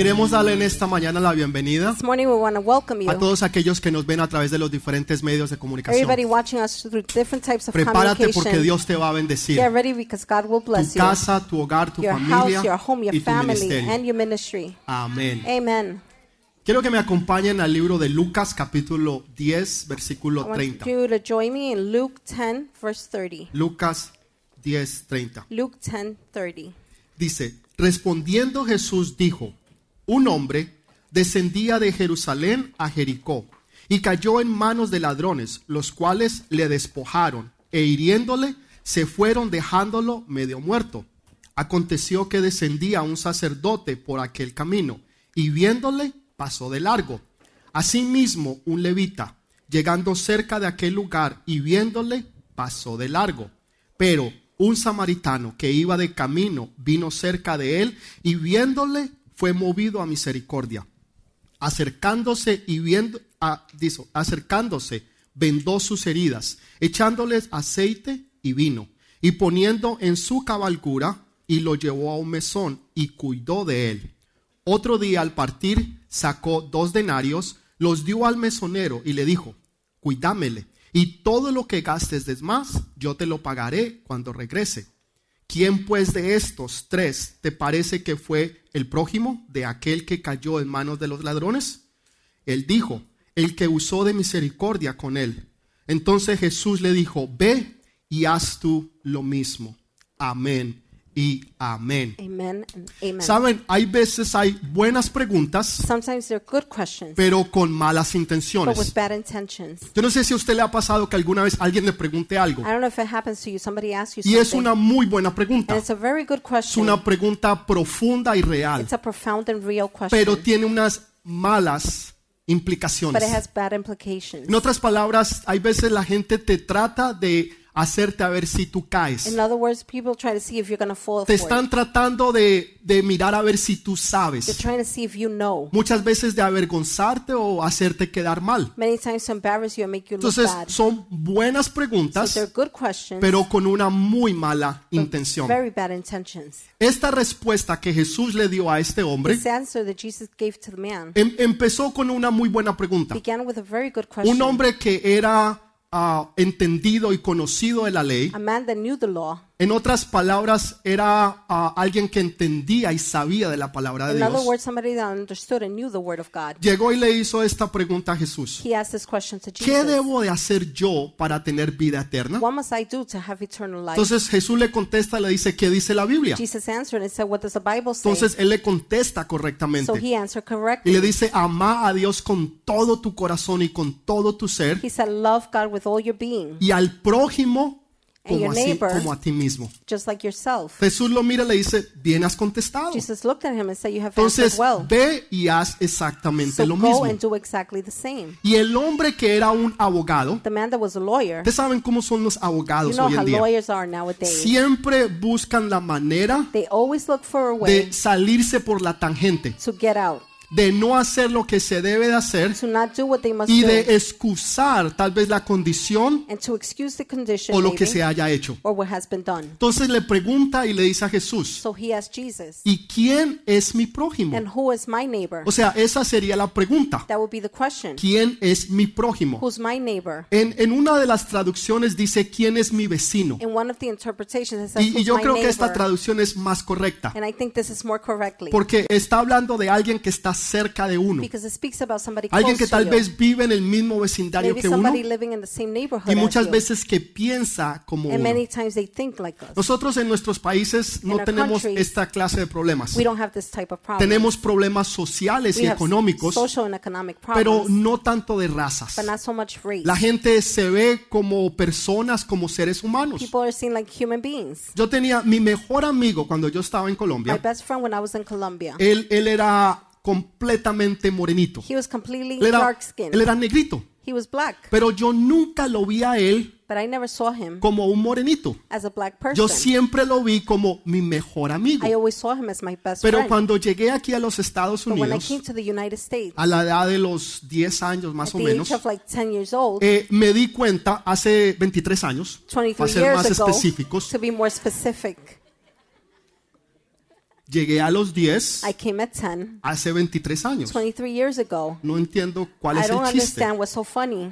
Queremos darle en esta mañana la bienvenida This morning we want to welcome you. a todos aquellos que nos ven a través de los diferentes medios de comunicación. Everybody watching us through different types of Prepárate porque. Dios te va a bendecir. Get ready because God will Tu bless you. casa, tu hogar, tu Your house, familia your home, your y tu family, ministerio. and your ministry. Amén. Amen. Quiero que me acompañen al libro de Lucas capítulo 10 versículo I want 30. you to join me in Luke 10, verse 30. Lucas 10, 30. Luke 10, 30. Dice, respondiendo Jesús dijo, un hombre descendía de Jerusalén a Jericó y cayó en manos de ladrones, los cuales le despojaron e hiriéndole se fueron dejándolo medio muerto. Aconteció que descendía un sacerdote por aquel camino y viéndole pasó de largo. Asimismo un levita, llegando cerca de aquel lugar y viéndole pasó de largo. Pero un samaritano que iba de camino vino cerca de él y viéndole fue movido a misericordia. Acercándose y viendo, a- dice, acercándose, vendó sus heridas, echándoles aceite y vino, y poniendo en su cabalgura, y lo llevó a un mesón y cuidó de él. Otro día al partir sacó dos denarios, los dio al mesonero y le dijo, cuidámele, y todo lo que gastes de más, yo te lo pagaré cuando regrese. ¿Quién pues de estos tres te parece que fue el prójimo de aquel que cayó en manos de los ladrones? Él dijo, el que usó de misericordia con él. Entonces Jesús le dijo, ve y haz tú lo mismo. Amén y amén. Amen amen. Saben, hay veces hay buenas preguntas, Sometimes they're good questions, pero con malas but with intenciones. bad intentions. Yo no sé si a usted le ha pasado que alguna vez alguien le pregunte algo I don't know if it happens to you. Somebody asks you y es something, una muy buena pregunta. it's a very good Es question. una pregunta profunda y real, It's a profound and real question, pero tiene unas malas but implicaciones. it has bad implications. En otras palabras, hay veces la gente te trata de hacerte a ver si tú caes. In other words, people try to see if you're going to fall Te están tratando de, de mirar a ver si tú They're sabes. trying to see if you know. Muchas veces de avergonzarte o hacerte quedar mal. Many times to embarrass you and make you look Entonces, bad. son buenas So preguntas, they're good questions, pero con una muy mala intención. very bad intentions. Esta respuesta que Jesús le dio a este hombre This answer that Jesus gave to the man em- empezó con una muy buena pregunta. began with a very good question. Un hombre que era ah, entendido y conocido de la ley, A man that knew the law. En otras palabras, era ah, alguien que entendía y sabía de la palabra de In other Dios, words, somebody that understood and knew the word of God. llegó y le hizo esta pregunta a Jesús. He asked this question to ¿Qué Jesus. debo de hacer yo para tener vida eterna? What must I do to have eternal life? Entonces Jesús le contesta, le dice, ¿qué dice la Biblia? Jesus answered and said, What does the Bible say? Entonces él le contesta So correctamente he answered y le dice, ama a Dios con todo tu corazón y con todo tu ser He said, Love God with all your being, y al prójimo como, neighbor. como a ti mismo. just like yourself. Jesús lo mira y le dice, bien has contestado. Jesus looked at him and said, You have Entonces well. ve y haz exactamente So lo go mismo. and do exactly the same. Y el hombre que era un abogado, The man that was a lawyer, ustedes saben cómo son los you abogados know hoy how en día. lawyers are nowadays. Siempre buscan la manera They always look for a way de salirse por la tangente, to get out, de no hacer lo que se debe de hacer y de excusar tal vez la condición o lo que se haya hecho. Entonces le pregunta y le dice a Jesús, So he asked Jesus, ¿y quién es mi prójimo? And who is my neighbor? O sea, esa sería la pregunta. ¿Quién es mi prójimo? En, en una de las traducciones dice, ¿quién es mi vecino? Y, y yo creo que esta traducción es más correcta, porque está hablando de alguien que está cerca de uno, because it speaks about somebody alguien que tal vez vive en el mismo vecindario que uno y as muchas veces que piensa como uno. many times they think like us. Nosotros en nuestros países no tenemos esta clase de problemas. We don't have this type of problem. Tenemos problemas sociales y económicos, pero no tanto de razas. but not so much race. La gente se ve como personas, como seres humanos. People are seen like human beings. Yo tenía mi mejor amigo cuando yo estaba en Colombia, Él, él era completamente morenito. he was completely Él era, dark skinned. él era negrito. He was black, Pero yo nunca lo vi a él but I never saw him como un morenito. as a black person. Yo siempre lo vi como mi mejor amigo. I always saw him as my best Pero friend. cuando llegué aquí a los Estados But when I Unidos, came to the United States, a la edad de los 10 años más at o the menos, age of like 10 years old, eh, me di cuenta hace 23 años, para 23 ser más ago, específicos, to be more specific, Llegué a los 10 I came at 10, hace 23 años. 23 years ago. No entiendo cuál I es don't el chiste. understand what's so funny.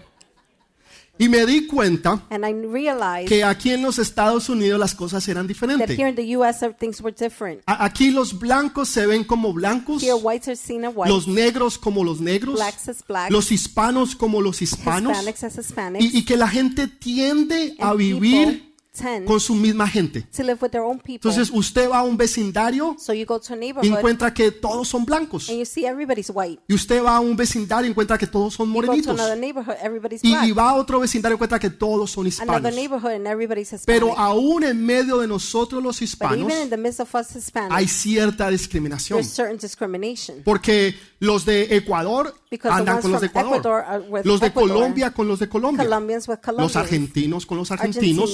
Y me di cuenta And I realized que aquí en los Estados Unidos las cosas eran that diferentes. here in the U.S. uh, things were different. A- Aquí los blancos se ven como blancos, Here whites are seen as white, los negros como los negros, blacks as black, los hispanos como los hispanos, Hispanics as Hispanics, y, y que la gente tiende a and people vivir con su misma gente. to live with their own people. Entonces usted va a un vecindario so you go to a y encuentra que todos son blancos. and you see everybody's white. Y usted va a un vecindario y encuentra que todos son morenitos. Y, y va a otro vecindario y encuentra que todos son hispanos. Hispanic. Pero aún en medio de nosotros los hispanos Hispanics, hay cierta discriminación. Porque los de Ecuador andan con los de Ecuador. Ecuador Los de Ecuador. Colombia con los de Colombia. Los argentinos con los argentinos.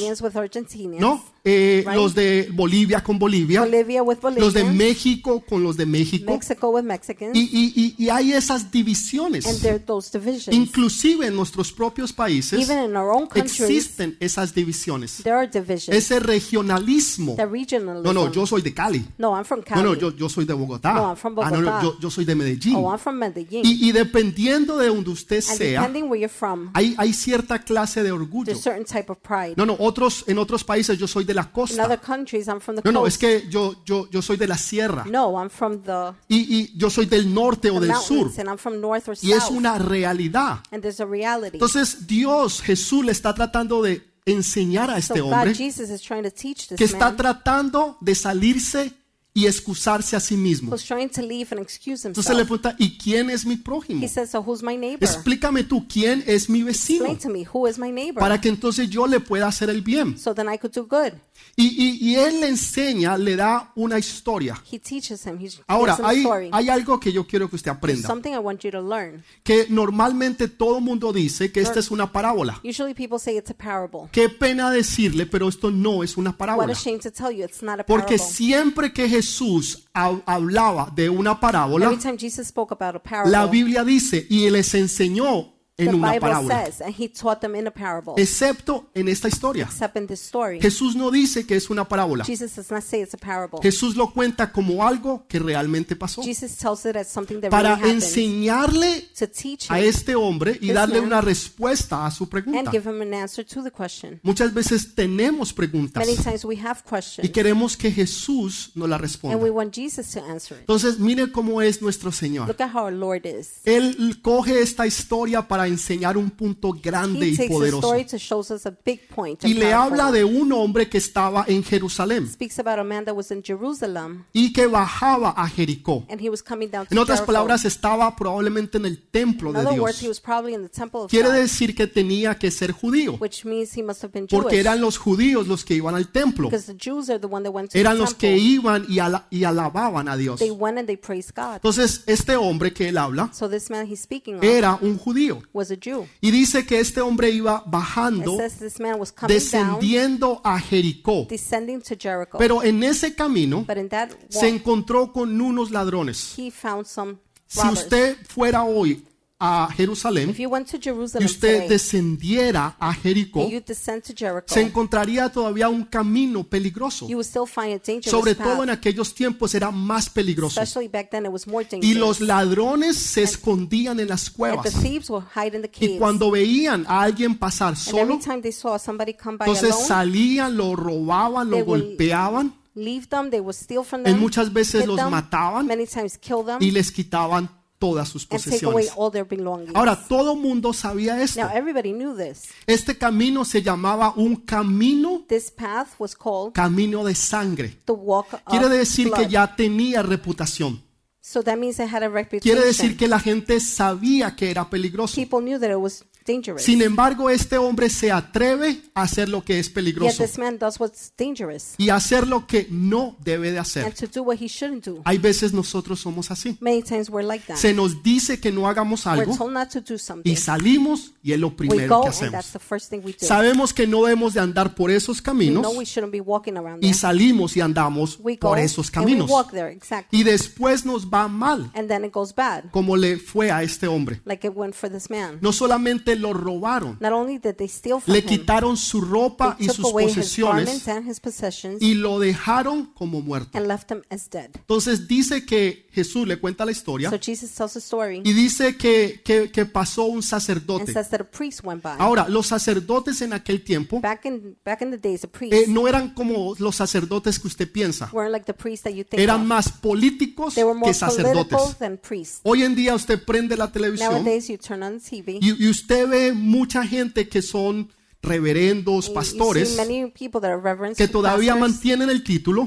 Argentinians. ¿No? Eh, Right. Los de Bolivia con Bolivia. Bolivia with Los de. México con los de México. Mexico with Mexicans. Y, y- y- y hay esas divisiones. and there are those divisions. Inclusive en nuestros propios países Even in our own countries, existen esas divisiones. there are divisions. Ese regionalismo. the regionalism. No, no, yo soy de Cali. No, I'm from No, Cali. no, yo, yo soy de Bogotá. No, I'm from Ah, no, no, Bogotá. yo, yo soy de Medellín. Oh, I'm from Medellín. Y, y dependiendo de donde usted and sea, depending where you're from, hay, hay cierta clase de orgullo. there's certain type of pride. No, no, otros, en otros países yo soy de la In costa. other countries, I'm from the No, no, coast. es que yo, yo, yo soy de la sierra. no, I'm from the, Y, y yo soy del norte o del sur. mountains, and I'm from north or Y es una realidad. and there's a reality. Entonces Dios, Jesús le está tratando de enseñar a so este God, hombre Jesus is trying to teach this que está tratando de salirse y excusarse a sí mismo. Entonces le himself. pregunta, ¿y quién es mi prójimo? He says, so who's my neighbor? Explícame tú, ¿quién es mi vecino? Explain to me, who is my neighbor? Para que entonces yo le pueda hacer el bien. so then I could do good. Y, y- y él le enseña, le da una historia. He teaches him. He Ahora, hay, hay algo que yo quiero que usted aprenda. something I want you to learn. Que normalmente todo mundo dice que esta es una parábola. Usually people say it's a parable. Qué pena decirle, pero esto no es una parábola. Porque siempre que Jesús hab- hablaba de una parábola, la Biblia dice, y les enseñó the en una Bible parábola, says, and he taught them in a parable, excepto en esta historia. except in this story. Jesús no dice que es una parábola. Jesus does not say it's a parable. Jesús lo cuenta como algo que realmente pasó. Jesus tells it as something that Para really enseñarle to teach a este hombre y darle man. una respuesta a su and pregunta. give him an answer to the question. Muchas veces tenemos preguntas Many times we have y questions queremos que Jesús nos la and we responda. want Jesus to answer it. Entonces, mire cómo es nuestro Señor. Look at how our Lord is. Él coge esta historia para enseñar un punto grande y a poderoso. a. Y le habla de un hombre que estaba en Jerusalén a y que bajaba a Jericó. En otras palabras, estaba probablemente en el templo de Dios. Quiere decir que tenía que ser judío, porque eran los judíos los que iban al templo. Eran los que iban y, ala- y alababan a Dios. Entonces, este hombre que él habla era un judío. Was a Jew. Y dice que este hombre iba It bajando, says this man was coming down, descendiendo a Jericó. descending to Jericho. Pero en ese camino but in that se walk, encontró con unos ladrones. he found some Si usted fuera hoy a Jerusalén if you went to y Jerusalem usted descendiera a Jericó, se encontraría todavía un camino peligroso. Sobre todo en aquellos tiempos era más peligroso. Y los ladrones se escondían en las cuevas. Y cuando veían a alguien pasar solo, entonces salían, lo robaban, lo golpeaban leave them, they would steal from y them, muchas veces los them, mataban many times kill them, y les quitaban todas sus posesiones. Ahora, todo mundo sabía esto. now everybody knew this. Este camino se llamaba un camino, This path was called camino de sangre. Quiere decir que ya tenía reputación. So that means it had a reputation. Quiere decir que la gente sabía que era peligroso. Dangerous. Sin embargo, este hombre se atreve a hacer lo que es Yet peligroso this man does what's dangerous y hacer lo que no debe de hacer. and to do what he shouldn't do. Hay veces nosotros somos así. Many times we're like that. Se nos dice que no hagamos We're algo told not to do something. y salimos y es lo We primero go que and that's hacemos. the first thing we do. Sabemos que no debemos de andar por esos We caminos know we shouldn't be walking around y there. salimos y andamos We go por esos and we caminos. walk there, exactly. Y después nos va mal, And then it goes bad, como le fue a este hombre. like it went for this man. No solamente se lo robaron, Not only did they steal from le quitaron su ropa y sus posesiones garments and his possessions y lo dejaron como muerto. and left him as dead. Entonces dice que Jesús le cuenta la historia So Jesus tells a story y dice que, que, que pasó un and sacerdote. says that a priest went by. Ahora, los sacerdotes en aquel tiempo eh, no eran como los sacerdotes que usted piensa, eran más políticos que sacerdotes. Hoy en día usted prende la televisión y, y usted ve mucha gente que son reverendos, pastores, see many people that are reverends, que todavía mantienen el título,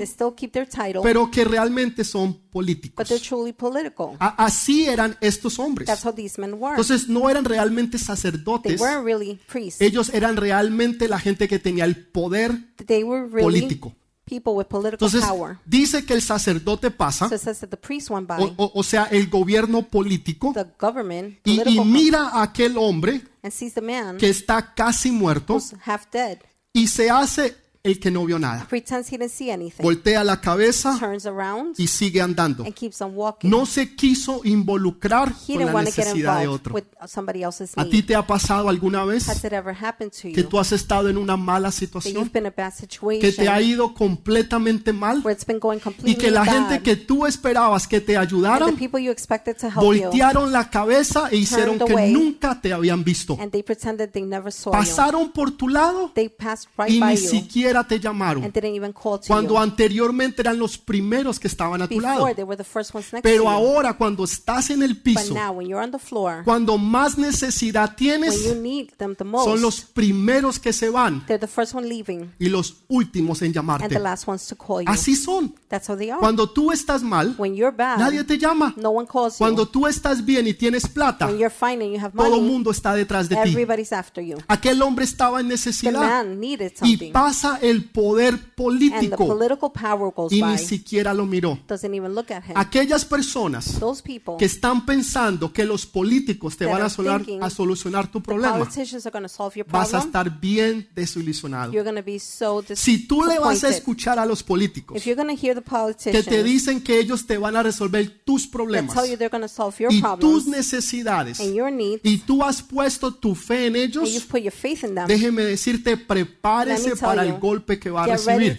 pero que realmente son but políticos. Así eran estos hombres. Entonces no eran realmente They sacerdotes, ellos eran realmente la gente que tenía el poder They were really político. People with political Entonces power. dice que el sacerdote pasa, So it says that the priest went by, o, o- o sea, el gobierno político, the government, y, y political, mira a aquel hombre and sees the man que está casi muerto who's half dead, y se hace el que no vio nada. Voltea la cabeza y sigue andando. No se quiso involucrar con la necesidad de otro. ¿A ti te ha pasado alguna vez que tú has estado en una mala situación? Que te ha ido completamente mal y que la gente que tú esperabas que te ayudaran voltearon la cabeza e hicieron que nunca te habían visto. and they pretended they never saw you. Pasaron por tu lado They passed right y by ni you siquiera te llamaron. Cuando you. anteriormente eran los primeros que estaban a tu lado. Pero ahora cuando estás en el piso, cuando más necesidad tienes, son los primeros que se van they're the first one leaving y los últimos en and the llamarte. last ones to call you. Así son. That's how they are. Cuando tú estás mal, When you're bad, nadie te llama. no one calls you. Cuando tú estás bien y tienes plata, When you're fine and you have todo el mundo está detrás de ti. Aquel hombre estaba en necesidad y something, pasa el poder político y ni siquiera lo miró. Aquellas personas que están pensando que los políticos te van a, solar- solucionar tu problema, vas a estar bien desilusionado. Si tú le vas a escuchar a los políticos que te dicen que ellos te van a resolver tus problemas y tus necesidades y tú has puesto tu fe en ellos, déjeme decirte, prepárese para el golpe que va a recibir.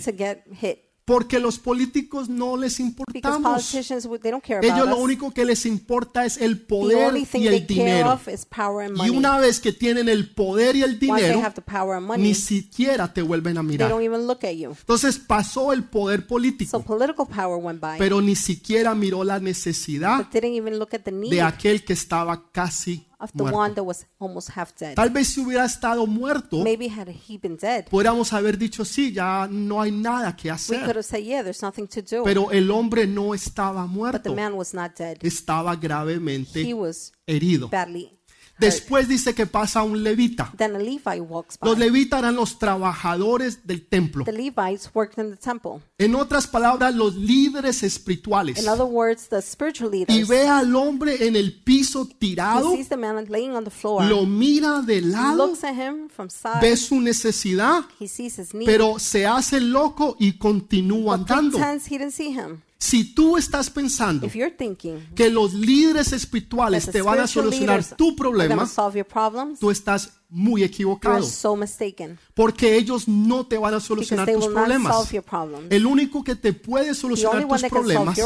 Porque los políticos no les importamos. Ellos lo único que les importa es el poder y el dinero. Y money. una vez que tienen el poder y el dinero, and ni money, siquiera te vuelven a mirar. don't even look at you. Entonces pasó el poder So político, by, pero ni siquiera miró la necesidad de aquel que estaba casi of the one muerto. that was almost half dead. Tal vez si hubiera estado muerto, Maybe had he been dead, podríamos haber dicho, sí, ya no hay nada que we could hacer. have said, yeah, there's nothing to do. Pero el hombre no estaba But the muerto, man was not dead. estaba He gravemente was herido. badly. Después dice que pasa un levita. Then a Levi walks Los by. levitas eran los trabajadores del templo. The Levites worked in the temple. En otras palabras, los líderes espirituales. In other words, the spiritual Y leaders. ve al hombre en el piso He tirado, sees the man laying on the floor, lo mira de lado, looks at him from side. ve su necesidad, He sees his need, pero se hace loco y continúa but andando. he didn't see him. Si tú estás pensando que los líderes espirituales te van a solucionar tu problema, tú estás muy equivocado, so porque ellos no te van a solucionar tus problemas. El único que te puede solucionar tus problemas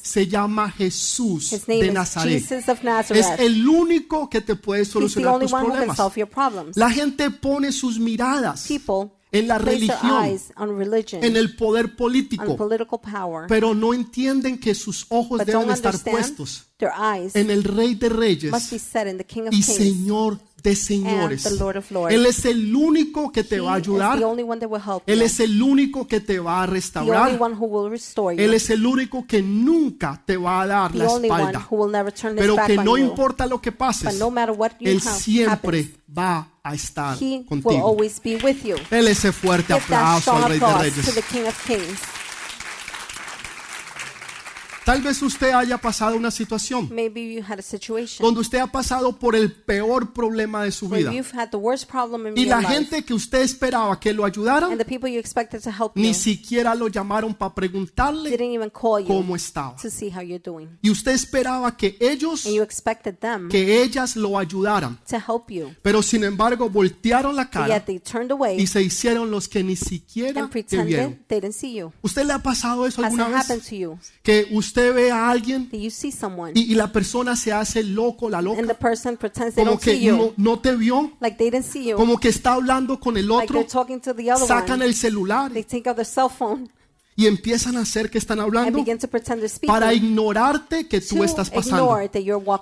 se llama Jesús de Nazaret. Es el único que te puede solucionar tus problemas. La gente pone sus miradas People en la religión, en el poder político, pero no entienden que sus ojos deben estar puestos en el Rey de must be Reyes set in the King of y Señor de señores. Él es el único que te va a ayudar. Él es el único que te va a restaurar. Él es el único que nunca te va a dar la espalda. Pero que no importa lo que pases, Él siempre va a estar contigo. Él ese fuerte aplauso al Rey de Reyes. the King of Kings. Tal vez usted haya pasado una situación Maybe you had a situation donde usted ha pasado por el peor problema de su vida you've had the worst problem in y your la life, gente que usted esperaba que lo ayudaran and the people you expected to help ni you siquiera lo llamaron para preguntarle didn't even call you cómo estaba. to see how you're doing. Y usted esperaba que ellos, And you expected them que ellas lo ayudaran. to help you. Pero sin embargo voltearon la cara yet they turned away y se hicieron los que ni siquiera te vieron. they didn't see you. ¿Usted le ha pasado eso Has alguna vez? to you? Que usted ve a alguien That you see someone y, y la persona se hace loco, la and the loca, person pretends they como que no, you, no te vio, like they didn't see you, como que está hablando con el otro, sacan el celular Y empiezan a hacer que están and hablando para ignorarte que tú estás pasando.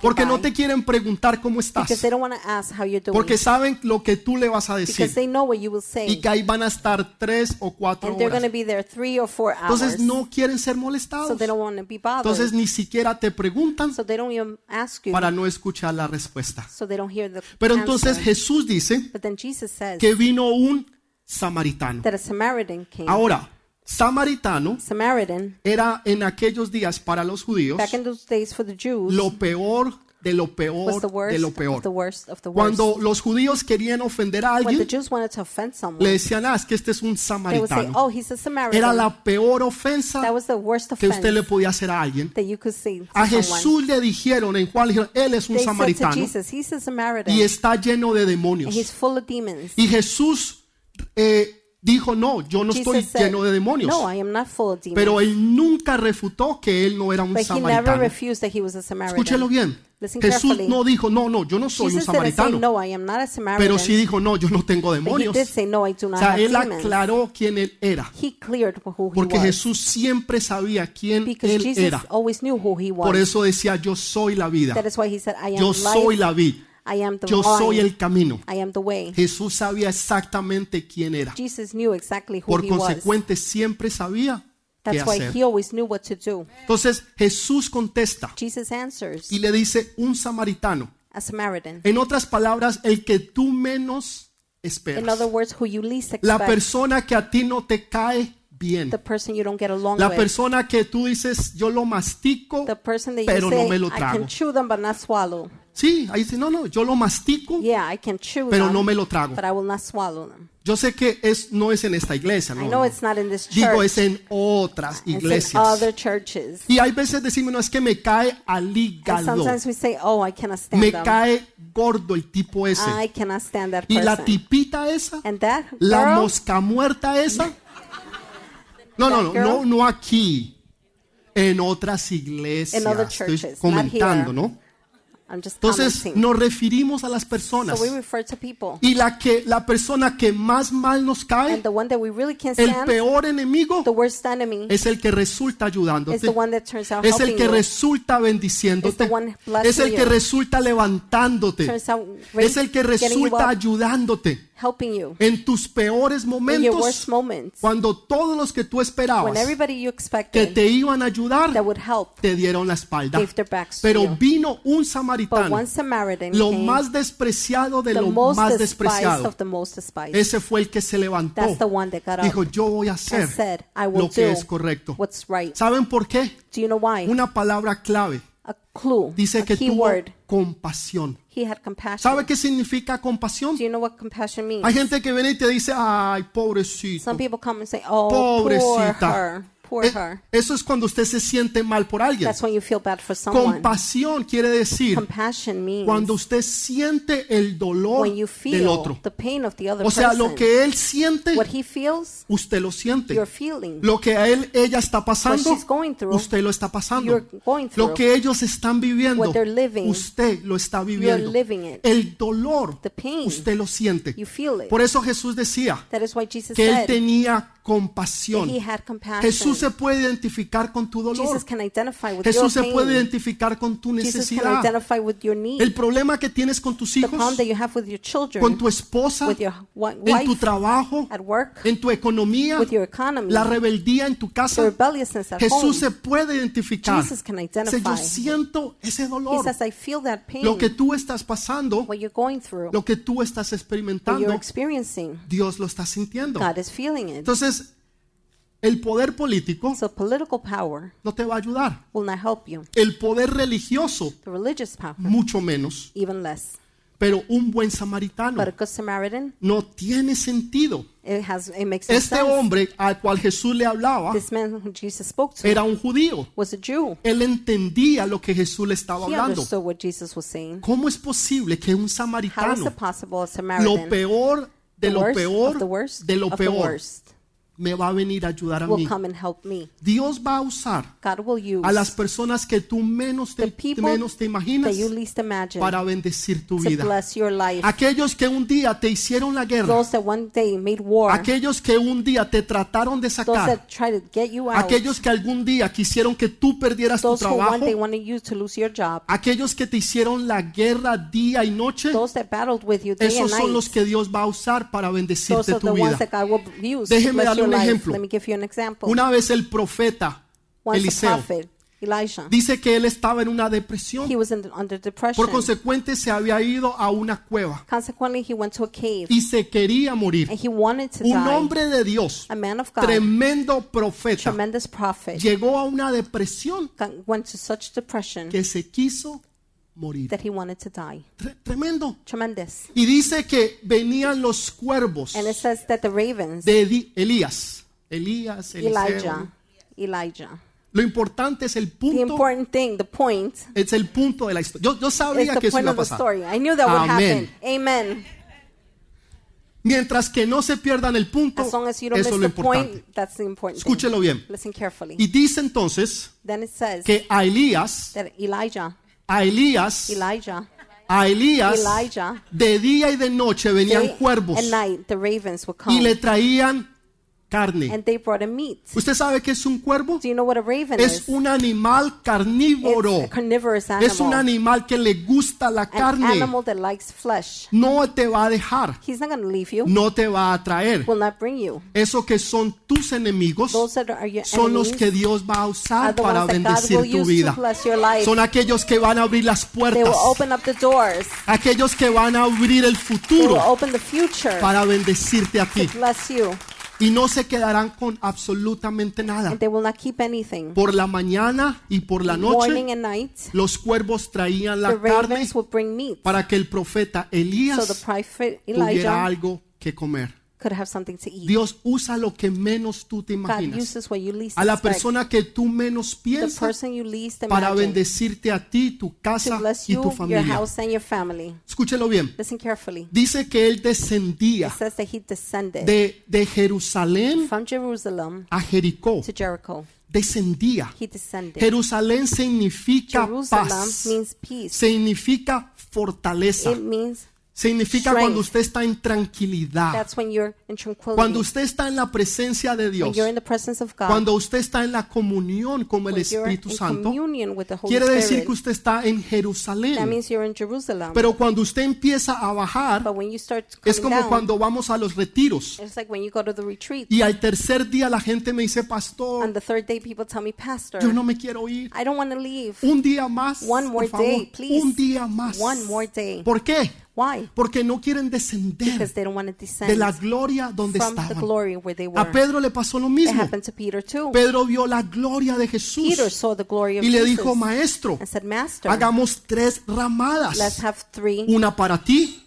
Porque no te quieren preguntar cómo estás. because they don't want to ask how you're doing Porque saben lo que tú le vas a decir. they know what you will say Y que ahí van a estar tres o cuatro horas. Entonces no quieren ser molestados. they don't want to be Entonces ni siquiera te preguntan para no escuchar la respuesta. Pero entonces. Jesús dice que vino un samaritano. that a Samaritan came Ahora, samaritano Samaritan era en aquellos días para los judíos back in those days for the Jews lo peor de lo was the peor de worst lo of peor. the worst of the worst Cuando los judíos querían ofender a when the alguien, Jews wanted to offend le someone decían, ah, es que este es un they would say samaritano. oh he's a Samaritan Era la peor ofensa that was the worst que usted le podía hacer a alguien. that you could to A someone Jesús le dijeron en Juan, le dijeron, él es un they said to samaritano Jesus he's a Samaritan y está lleno de and demonios. he's full of demons Y Jesús eh, dijo, no, yo no estoy Jesus said, lleno de demonios. no I am not full of demons Pero él nunca refutó que él no era un but he never samaritano. refused that he was a Samaritan Escúchelo bien. Listen Jesús carefully. no dijo, no, no, yo no soy un Jesus didn't say samaritano. no I am not a Samaritan Pero sí dijo, no, yo no tengo but he demonios. did say no I do O not sea, have él demons aclaró quién él era. he cleared who he Porque was Jesús siempre sabía quién because él Jesus era. always knew who he was Por eso decía, yo soy la vida. that is why he said I am Yo soy life la vid. I am the Yo soy el camino. I am the way Jesús sabía exactamente quién era. Jesus knew exactly who Por he was consecuente, siempre sabía qué that's why hacer. he always knew what to do Entonces Jesús contesta Jesus answers y le dice un samaritano. a Samaritan En otras palabras, el que tú menos in esperas. other words who you least La persona que a ti no te cae bien. the person you don't get along La with persona que tú dices, yo lo mastico, the person that you pero no me lo trago. Sí, ahí dice, no, no, yo lo mastico, yeah I can chew pero them no me lo trago. but I will not swallow them Yo sé que es, no es en esta iglesia, I no, know no. it's not in this Digo, church es en otras it's in iglesias. other churches Y hay veces decimos, no, es que me cae al and hígado. sometimes we say oh I cannot stand Me them cae gordo el tipo ese. I cannot stand that Y la person tipita esa, and that la girl mosca muerta esa. No, no, no, no, no aquí. En otras iglesias. In other Estoy churches, not comentando, here. ¿no? I'm just Entonces nos referimos a las personas. so we refer to people Y la que la persona que más mal nos cae, el peor enemigo, es el que resulta is ayudándote. Es el que resulta bendiciéndote. Es el que resulta levantándote. Es el que resulta ayudándote helping you en tus peores in your momentos. worst moments Cuando todos los que tú esperabas when everybody you que expected te iban a ayudar that would help te dieron la espalda. gave their backs to Pero you. vino un But samaritano, one Samaritan lo came, más despreciado de the lo most más despised despreciado. of the most despised. Ese fue el que se levantó. That's the one that got Dijo, up yo voy a and hacer said, I will lo que do es correcto. what's right. ¿Saben por qué? Do you know why? Una palabra clave. A clue, Dice a que tuvo word. compasión. He had compassion. ¿Sabe qué significa compasión? Do you know what compassion means? Hay gente que viene y te dice, ay, pobrecito. Some people come and say, "Oh, poor her, Eh, her." Eso es cuando usted se siente mal por alguien. That's when you feel bad for someone. Compasión quiere decir cuando usted siente el dolor when you del otro. the pain of the other O sea, person. lo que él siente, what he feels, usted lo siente. you're feeling. Lo que a él, ella está pasando, What she's going through, usted lo está pasando. you're going through. Lo que ellos están viviendo, What they're living, usted lo está You're viviendo. living it. El dolor, The pain, usted lo siente. you feel it. Por eso Jesús decía That is why Jesus que él said tenía compasión. Jesús se puede identificar con tu dolor. Jesús se puede identificar con tu necesidad. El problema que tienes con tus hijos, con tu esposa, en tu trabajo, en tu economía, la rebeldía en tu casa. Jesús se puede identificar. Dice, yo siento ese dolor. Lo que tú estás pasando, lo que tú estás experimentando. Dios lo está sintiendo. Entonces, El poder político So political power no te va a ayudar. will not help you. El poder religioso, The religious power, mucho menos. even less. Pero un buen samaritano But a good Samaritan, no tiene sentido. it has it makes Este sense. hombre al cual Jesús le hablaba This man who Jesus spoke to era un judío. was a Jew. Él entendía lo que Jesús le estaba He hablando. understood what Jesus was saying. ¿Cómo es posible que un How is samaritano, it possible a lo Samaritan, peor de the lo peor, de lo peor, worst, me va a venir a ayudar a mí? come and help me? Dios va a usar a las personas que tú menos te, menos te imaginas para bendecir tu vida. bless your life. Aquellos que un día te hicieron la guerra, Those that one day made war, aquellos que un día te trataron de sacar, aquellos que algún día quisieron que tú perdieras tu trabajo, aquellos que te hicieron la guerra día y noche, those that battled with you day and esos son los que Dios va a usar para bendecirte tu vida. Déjeme darle un ejemplo. Let me give you an example. Una vez el profeta Eliseo prophet, Elijah, dice que él estaba en una depresión, he was in, under depression. por consecuente se había ido a una cueva Consequently, he went to a cave y se quería morir. and he wanted to Un die. hombre de Dios, A man of God, tremendo profeta, tremendous prophet, llegó a una depresión went to such depression que se quiso morir. that he wanted to die. Tre- Tremendo. Tremendous. Y dice que venían los cuervos And it says that the ravens, de Elías. Elías. Elijah, Elijah. Lo importante es el The punto, important thing, the point, es el punto de la historia. Yo, yo sabía the que eso point iba a the pasar. story. I knew that would Amén. happen. Amen. Mientras que no se pierdan el punto, As long as you don't eso miss es lo the point, importante. that's the important Escúchelo bien. Listen carefully. Y dice entonces Then it says que a Elías, a Elías, Elijah, a Elías, Elijah, de día y de noche venían cuervos night y le traían carne. and they brought him meat. ¿Usted sabe qué es un cuervo? Do you know what a raven Es is? un animal It's carnívoro. a carnivorous Es un animal. animal que le gusta la An carne. animal that likes flesh. No te va a dejar. He's not to leave you. No te va a traer. Will not bring you. Eso que son tus enemigos Those that are your son los enemies que Dios va a usar para bendecir tu vida. to bless your life. Son aquellos que van a abrir las They puertas. will open up the doors. Aquellos que van a abrir el They will futuro open the future para bendecirte a ti. to bless you. Y no se quedarán con absolutamente nada. And they will not keep anything. Por la mañana y por la Morning noche, and night, los cuervos traían the la carne ravens will bring meat. para que el profeta So the Elías prophet tuviera Elijah algo que comer. Could have something to eat. Dios usa lo que menos tú te God imaginas. uses what you least A la expect. persona que tú menos The piensas person you least para imagine bendecirte a ti, tu to casa bless y you, tu your familia. house, and your family. Escúchelo bien. Listen carefully. Dice que él It descendía says that he descended de, de Jerusalén from Jerusalem a Jericó. to Jericho. Descendía. He descended. Jerusalén significa Jerusalem paz. means peace. Significa fortaleza. It means Significa strength. cuando usted está en tranquilidad. that's when you're in tranquility. Cuando usted está en la presencia de when Dios. you're in the presence of God. Cuando usted está en la comunión con el Espíritu Santo. communion with the Holy Quiere decir Spirit. que usted está en that Jerusalén. means you're in Jerusalem. Pero cuando usted empieza a bajar, es como down, cuando vamos a los retiros. it's like when you go to the retreat. Y al tercer día la gente me dice, pastor, day, me, Pastor, yo no me quiero ir. I don't want to leave. Un día más, One more por favor. day, please. Un día más. One more day. ¿Por qué? Why? Porque no quieren descender Because they don't want to descend de la gloria donde from the estaban. glory where they were. A Pedro le pasó lo It mismo. happened to Peter too. Pedro vio la gloria de Jesús Peter saw the glory of y le Jesus dijo, maestro, and said, Master, hagamos tres ramadas. let's have three. Una para ti,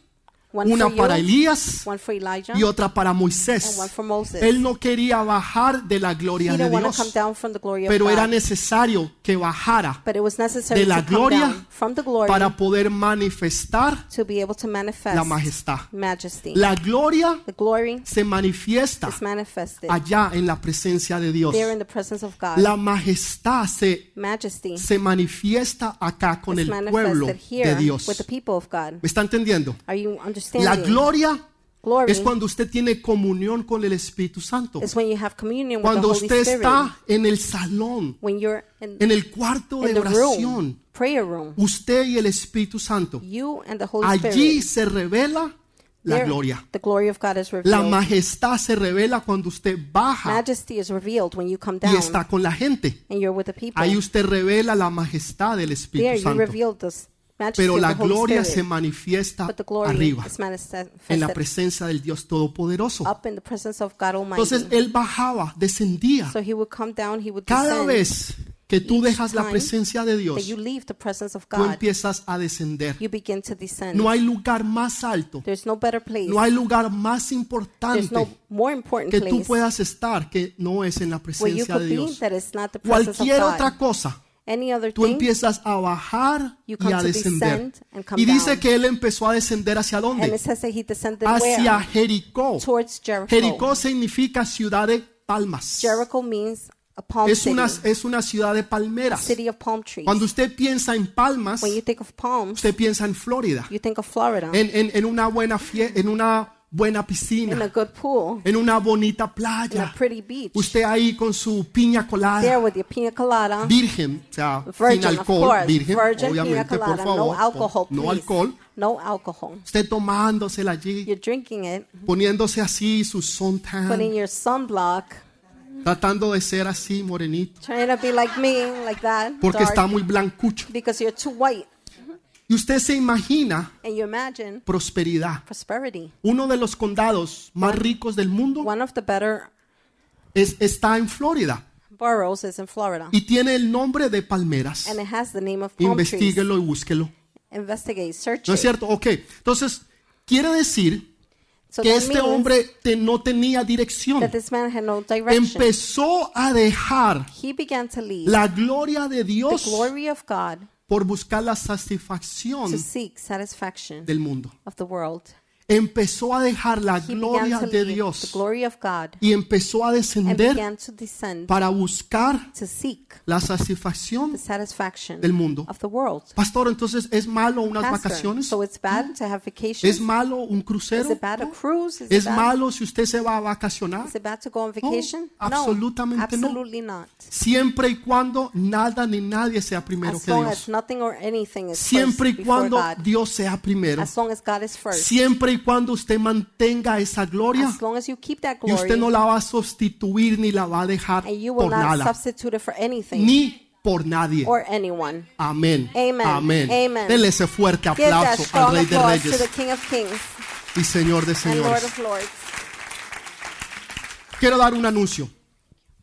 One una for para you, Elías Elijah, y otra para and Moisés. one for Moses. Él no quería bajar de la gloria de Dios, pero era necesario que bajara but it was necessary de la gloria para poder manifestar la majestad. La gloria se manifiesta allá en la presencia de Dios. La majestad se, majesty se manifiesta acá con el pueblo de Dios. ¿Me está entendiendo? La gloria glory es cuando usted tiene comunión con el Espíritu Santo. is when you have communion with Cuando usted Spirit. está en el salón, when you're in, en el cuarto de oración, prayer room, usted y el Espíritu Santo. you and the Holy Allí Spirit. se revela la there, gloria. The glory of God is La revealed. majestad se revela cuando usted baja Majesty is revealed when you come y down está con la gente. and you're with the people. Ahí usted revela la majestad del Espíritu Santo. Pero la gloria se manifiesta But the glory arriba, en la presencia del Dios Todopoderoso. Entonces él bajaba, descendía. Cada vez que tú dejas la presencia de Dios, tú empiezas a descender. No hay lugar más alto, no hay lugar más importante que tú puedas estar que no es en la presencia de Dios. Cualquier otra cosa, Any other tú empiezas a bajar You y come a to descender. descend and come Y dice down. que él empezó a descender hacia dónde? Hacia where? Jericó. Jericho. Jericó significa ciudad de palmas. Jericho means a palm Es city, una, es una ciudad de palmeras. city of palm trees. Cuando usted piensa en palmas, when you think of palms, usted piensa en Florida, you think of Florida, en, en- en una buena fie- en una buena in a piscina, good pool, en una bonita in a playa. pretty beach. Usted ahí con su piña there colada, with your pina colada, virgen, o sea, virgin, sin alcohol, course, virgen, virgin obviamente, por colada, no favor, alcohol, no please. alcohol. No alcohol. Usted tomándosela allí, You're drinking it, poniéndose así su suntan, putting your sunblock, tratando de ser así morenito, trying to be like me, like that, porque dark, está muy blancucho. because you're too white. Y usted se imagina And you imagine prosperidad. Uno de los condados más ricos del mundo the es, está en Florida boroughs is in Florida, y tiene el nombre de palmeras. and it has the name of palm trees. Investíguelo y búsquelo. Investigate, search ¿No es cierto? Ok. Entonces, quiere decir So que este hombre te- no tenía dirección. that this man had no direction. Empezó a dejar He began to leave la gloria de the Dios glory of God por buscar la satisfacción del mundo. of the world. Empezó a dejar la gloria de Dios y empezó a descender para buscar la satisfacción del mundo. Pastor, entonces es malo unas vacaciones? so it's bad to have ¿Es malo un crucero? ¿Es malo si usted se va a vacacionar? Vacation? absolutamente no. Siempre y cuando nada ni nadie sea primero que Dios. Siempre y cuando. Dios sea primero. Siempre y cuando usted mantenga esa gloria As long as you keep that y usted no la va a sustituir ni la va a dejar and you will por not nada. substitute it for anything Ni por nadie. or anyone. Amén. Amen. Amén. Amen. Dele ese fuerte aplauso al Rey de applause to the Reyes King of Kings y Señor de Lord Señores. Quiero dar un anuncio.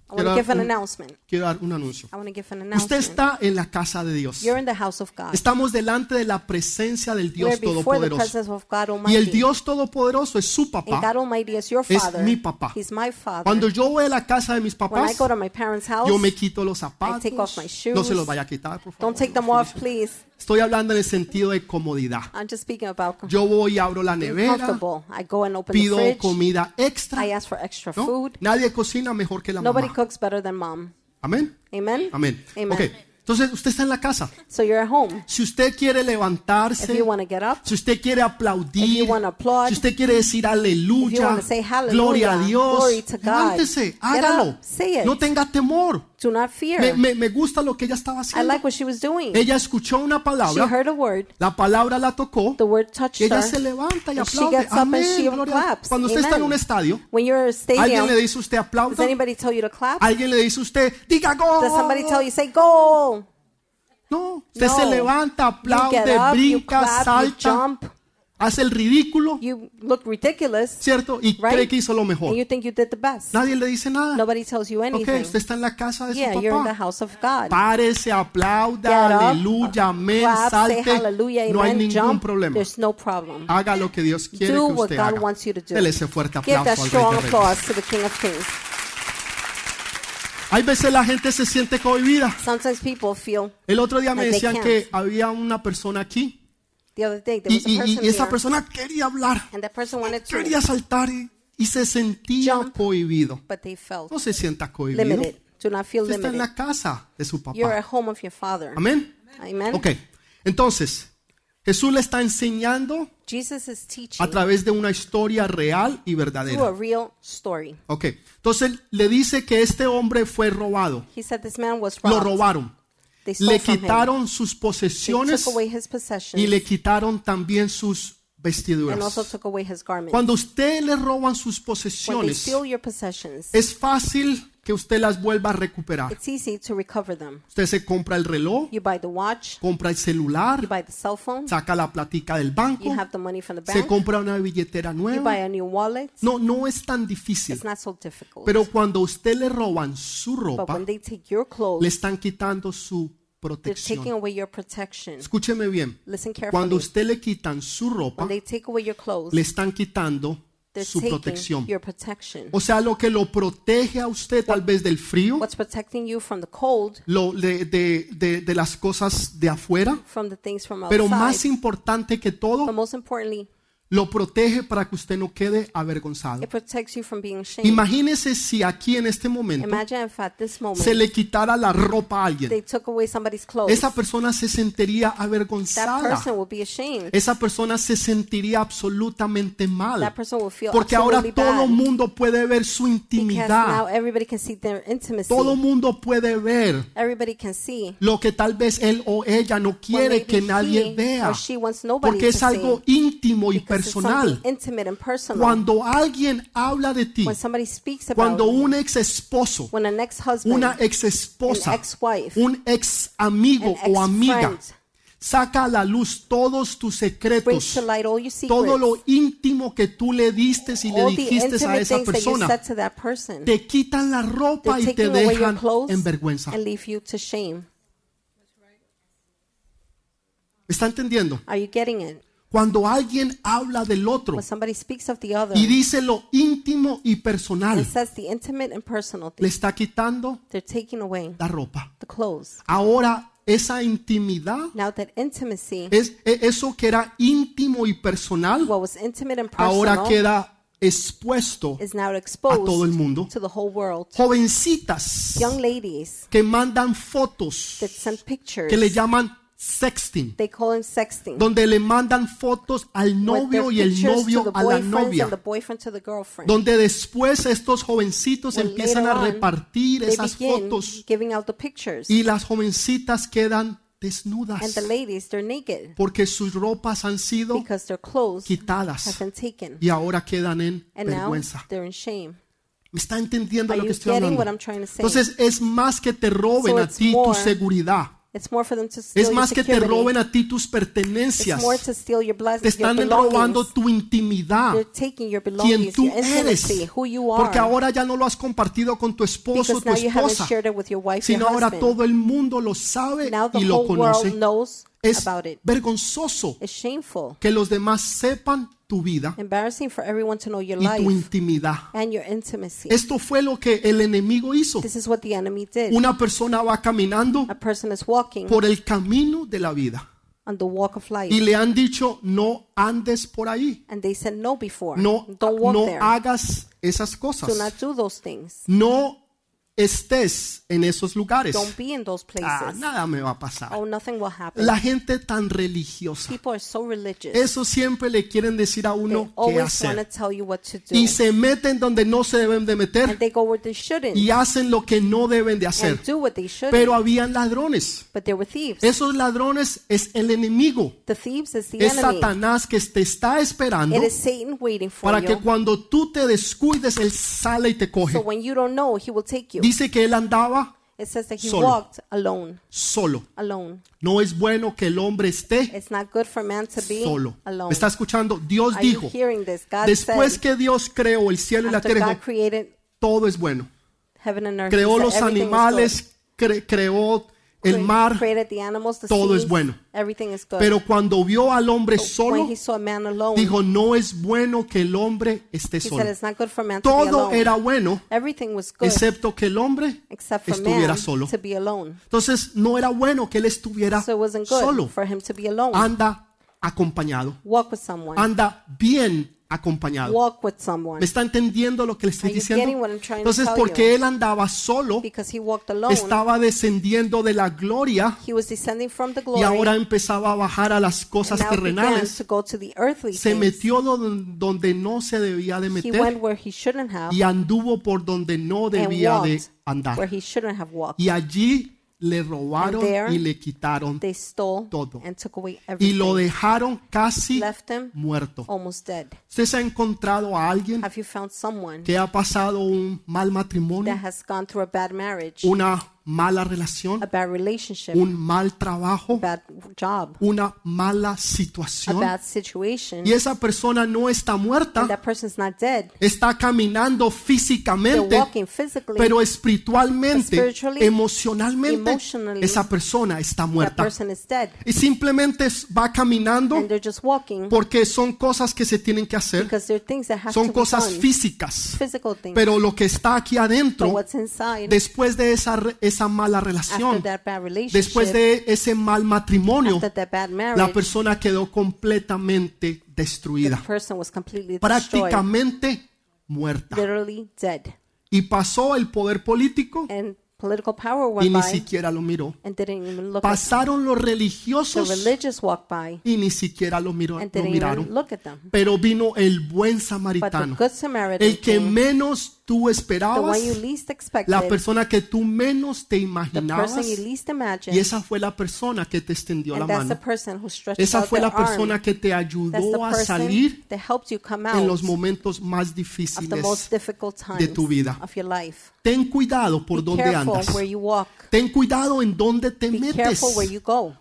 I want to give an un- announcement. Quiero dar un anuncio. I want to give an Usted announcement. está en la casa de Dios. You're in the house of God. Estamos delante de la presencia del Dios We're the Todopoderoso. presence of God Y el. Dios Todopoderoso es su And papá. God Almighty is your Es mi papá. He's my father. Cuando yo voy a la casa de mis When I papás, go to my parents' house, yo me quito los I take off zapatos. my shoes. No se los vaya a quitar, por favor. don't take them off, please. Estoy hablando en el sentido de comodidad. I'm just speaking about Yo voy y abro la nevera, comfortable. I go and open the pido fridge. comida extra. I ask for extra ¿no? food. Nadie cocina mejor que la Nobody mamá. cooks better than mom. Amén. Amen? Amén. Amen. Ok. Entonces, usted está en la casa. So you're at home. Si usted quiere levantarse, up, si usted quiere aplaudir, applaud, si usted quiere decir aleluya, gloria a Dios, glory to God, levántese, hágalo. up, say it. No tenga temor. Do not fear. Me, me- me gusta lo que ella estaba I haciendo. like what she was doing. Ella escuchó una She palabra, heard a word. la palabra la tocó, The word touched ella her. se levanta y and she aplaude. gets up and Amén, she gloria claps. Cuando usted está en un estadio, When you're a alguien stadium, le dice usted does aplauda, anybody tell you to clap? alguien le dice usted, diga Does somebody tell gol. you say goal? No, usted No. se levanta, aplaude, up, brinca, clap, salta, hace el ridículo, you look ridiculous, ¿cierto? Y Right. cree que hizo lo mejor. and you think you did the best. Nadie le dice nada. Nobody tells you anything. usted está en la casa de Yeah, su you're in the papá. house of God. Párese, aplauda, aleluya, amén, salte. hallelujah, No hay ningún jump. problema. There's no problem. Haga lo que Dios quiere Do que what usted God haga. wants you to do. Dele ese fuerte Give that aplauso al strong Rey de Reyes. applause to the King of Kings. Hay veces la gente se siente cohibida. Sometimes people feel El otro día me Like decían que había una persona aquí the other day there y, was a y- person y esa here, persona quería hablar, and that person wanted to, quería saltar y, y se sentía Jump. cohibido. but they felt No se sienta cohibido. limited. Do not feel Usted está en limited. la casa de su You're papá. at home of your father. Amén. Amen. Ok, entonces Jesús le está enseñando Jesus is a teaching través de una historia real y through a verdadera. real story. Ok, entonces le dice que este hombre fue robado. He said this man was Lo robbed. robaron. Le quitaron sus posesiones y le quitaron también sus vestiduras. Cuando usted le roban sus posesiones, es fácil que usted las vuelva a recuperar. It's easy to recover them. Usted se compra el reloj, You buy the watch, compra el you celular, buy the cell phone, saca la platica del banco, you have the money from the se bank, compra una billetera you nueva. buy a new wallet. No, no es tan difícil. It's not so difficult. Pero cuando a usted le roban su But ropa, when they take your clothes, le están quitando su protección. Escúcheme bien. Listen Cuando a usted le quitan su ropa, clothes, le están quitando su protección. your protection. O sea, lo que lo protege a usted tal vez del frío, What's protecting you from the cold, lo, de, de- de- de las cosas de afuera, from the things from pero más importante que todo, lo protege para que usted no quede avergonzado. it protects you from being ashamed. Imagínese si aquí en este momento this se moment le quitara la ropa a alguien. Esa persona se sentiría avergonzada. person. Esa persona se sentiría absolutamente mal. Porque ahora todo bad. mundo puede ver su intimidad. Todo mundo puede ver lo que tal vez él o ella no quiere que nadie vea. Porque es algo see. íntimo y personal. Something intimate and personal. Cuando alguien habla de ti, when somebody speaks about cuando un ex esposo, una ex esposa, un ex amigo o amiga, saca a la luz todos tus secretos, todo lo íntimo que tú le diste y le dijiste a esa persona, te quitan la ropa y te dejan en vergüenza. and leave you to shame. ¿Me está entendiendo? Cuando alguien habla del otro other y dice lo íntimo y personal, and says the intimate and personal le things, está quitando la ropa. the clothes. Ahora esa intimidad, Now that intimacy, es, e- eso que era íntimo y personal, what was intimate and ahora personal, queda expuesto. is now todo el exposed mundo. to the whole world. Jovencitas Young ladies que mandan fotos that send pictures, que le llaman sexting, they call them sexting. donde le mandan fotos al novio y el novio a la novia, and donde después estos jovencitos When empiezan a on, repartir esas fotos giving out the pictures, y las jovencitas quedan and desnudas the ladies they're naked porque sus ropas han sido quitadas y ahora quedan en and now vergüenza. they're in shame. ¿Me está entendiendo lo que estoy hablando? Entonces es más que te roben So a ti tu seguridad. Es más que te roben a ti tus It's pertenencias. more to steal your, bless- Te están robando tu intimidad. Belongings, tú eres. Porque ahora ya no lo has compartido con tu esposo o tu esposa, sino ahora todo el mundo lo sabe y lo conoce. Es vergonzoso It's shameful, que los demás sepan tu vida embarrassing for everyone to know your y tu intimidad. and your intimacy. Esto fue lo que el enemigo hizo. This is what the enemy did. Una persona va caminando A person is walking por el camino de la vida on the walk of life, y le han dicho no andes por ahí, and they said no before. no, Don't walk no there. hagas esas Do cosas, not do those things. no estés en esos lugares. Don't be in those Ah, places. nada me va a pasar. Oh, nothing will happen. La gente tan religiosa, People are so religious. eso siempre le quieren decir a They uno qué want to hacer. tell you what to do. Y se meten donde no se deben de And meter they go where they shouldn't y hacen lo que no deben de hacer. and do what they shouldn't. Pero habían ladrones. but they were thieves. Esos ladrones es el enemigo. the thieves is the Es enemy. Satanás que te está esperando It is Satan waiting for para you. que cuando tú te descuides, Él sale y te so coge. when you don't know, he will take you. Dice que Él andaba It says that he Solo. walked alone. solo. Alone. No es bueno que el hombre esté It's not good for man to be solo. alone. ¿Me está escuchando? Dios Are dijo, después said, que Dios creó el cielo y la tierra, created todo es bueno. heaven and earth, Creó los animales, cre- creó el mar, todo es bueno. Everything is good. pero cuando vio al hombre But solo, dijo, no es bueno que el hombre esté solo. it's not good for man to be Todo era bueno, excepto que el hombre estuviera solo. to be alone. Entonces no era bueno que él estuviera So it wasn't good solo. for him to be alone. Anda acompañado. Walk with someone. Anda bien acompañado. Walk with someone. ¿Me está entendiendo lo que le estoy diciendo? Entonces, porque él andaba solo, alone, estaba descendiendo de la gloria the y glory. ahora empezaba a bajar a las cosas terrenales. to go to Se metió don- donde no se debía de meter went where he shouldn't have y anduvo por donde no debía de andar. Y allí le robaron there y le quitaron They stole todo. and took away y lo everything. dejaron casi muerto. almost dead. ¿Usted se ha encontrado a alguien Have you found someone que ha pasado un mal that matrimonio, has gone through a bad marriage, una mala relación, a bad relationship, un mal trabajo, bad job, una mala a situación bad situation, y esa persona no está muerta, that not dead? está caminando físicamente, walking physically. pero espiritualmente, Spiritually, emocionalmente, emotionally, esa persona está that muerta. person is dead. Y simplemente va caminando And they're just walking porque son cosas que se tienen que hacer, because they're things that have son to be cosas físicas. Pero lo que está aquí but adentro, what's inside después de esa, esa mala relación, después de ese mal matrimonio, la persona quedó completamente the destruida, person was completely destroyed, prácticamente muerta. Y pasó el poder político And political power y ni siquiera lo miró. Pasaron los religiosos religious walked by y ni siquiera lo, miró, and lo didn't miraron. even look at them. Pero vino el buen samaritano, el que menos tú esperabas, expected, la persona que tú menos te imaginabas. imagined, Y esa fue la persona que te extendió la mano. Esa fue la persona arm. que te ayudó a salir that helped you come en los momentos más difíciles. de tu vida. Ten cuidado por Be donde careful andas. where you walk. Ten cuidado en dónde te Be metes.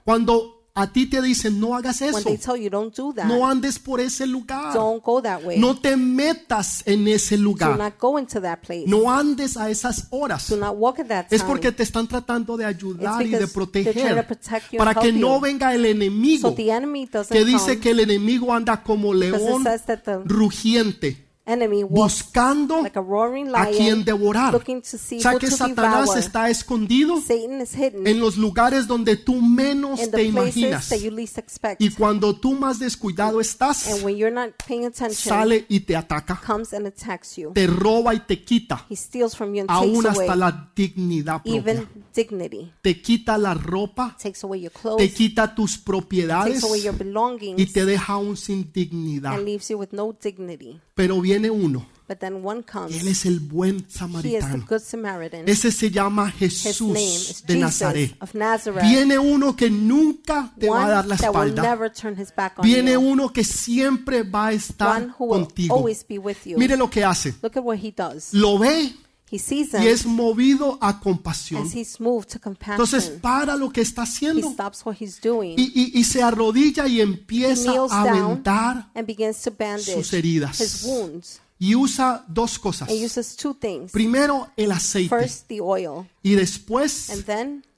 Cuando a ti te dicen no hagas When eso, they tell you don't do that, no andes por ese lugar. don't go that way. No te metas en ese do lugar. not go into that place. No andes a esas horas. do not walk at that time. Es porque te están tratando de ayudar y de proteger you para que help no you. venga el enemigo so the enemy doesn't que dice que el enemigo anda como león rugiente enemy buscando like a roaring a quien lion devorar. looking to see O sea que to Satanás devour. está escondido Satan is hidden en los lugares donde tú menos in te imaginas. that you least expect. Y cuando tú más descuidado estás, and when you're not paying attention, sale y te ataca, comes and attacks you. te roba y te quita, He steals from you and aún takes away hasta la dignidad even propia. dignity. Te quita la ropa, Takes away your te clothes, quita tus propiedades takes away your y belongings, te deja aún sin dignidad. and leaves viene uno, But then one comes. él es el buen samaritano. Ese se llama Jesús de Nazaret. Viene uno que nunca te va a one dar la espalda. Viene uno que siempre va a One estar contigo. Mire lo que hace. Look at what he does. Lo ve He sees y es movido a compasión. and he's moved to compassion. Entonces para lo que está he haciendo stops what he's doing y, y- y se arrodilla y empieza a vendar sus heridas. y usa dos cosas. Primero el aceite First, the oil, y después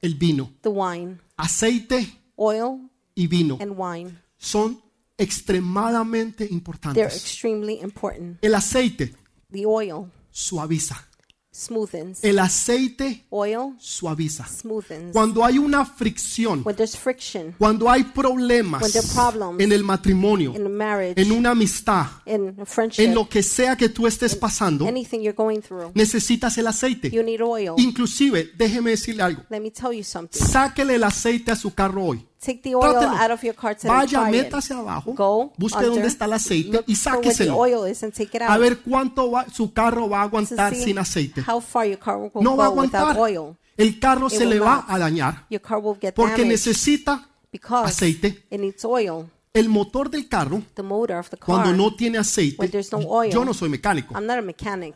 el vino. the wine. Aceite Oil y vino and wine. son extremadamente importantes. important. El aceite The oil suaviza. Smoothens. El aceite Oil suaviza. smoothens. Cuando hay una fricción, When there's friction cuando hay problemas When there are problems en el matrimonio, in a marriage, en una amistad, in a friendship, en lo que sea que tú estés pasando, anything you're going through, necesitas el aceite. you need oil. Inclusive, déjeme decirle algo. Let me tell you something. Sáquele el aceite a su carro hoy. Take the oil Trátelo. out of your car today. Vaya, try it. métase abajo, Go busque under, dónde está el aceite look y for where the sáqueselo. oil is and take it out. A ver cuánto va- su carro va a to aguantar see sin aceite. how far your car will No va a go without aguantar. oil. El carro It se le va not. a dañar Your car will get porque damaged necesita because aceite. it needs oil. el motor del carro The motor of the car. cuando no tiene aceite. when there's no oil. Yo no soy mecánico, I'm not a mechanic,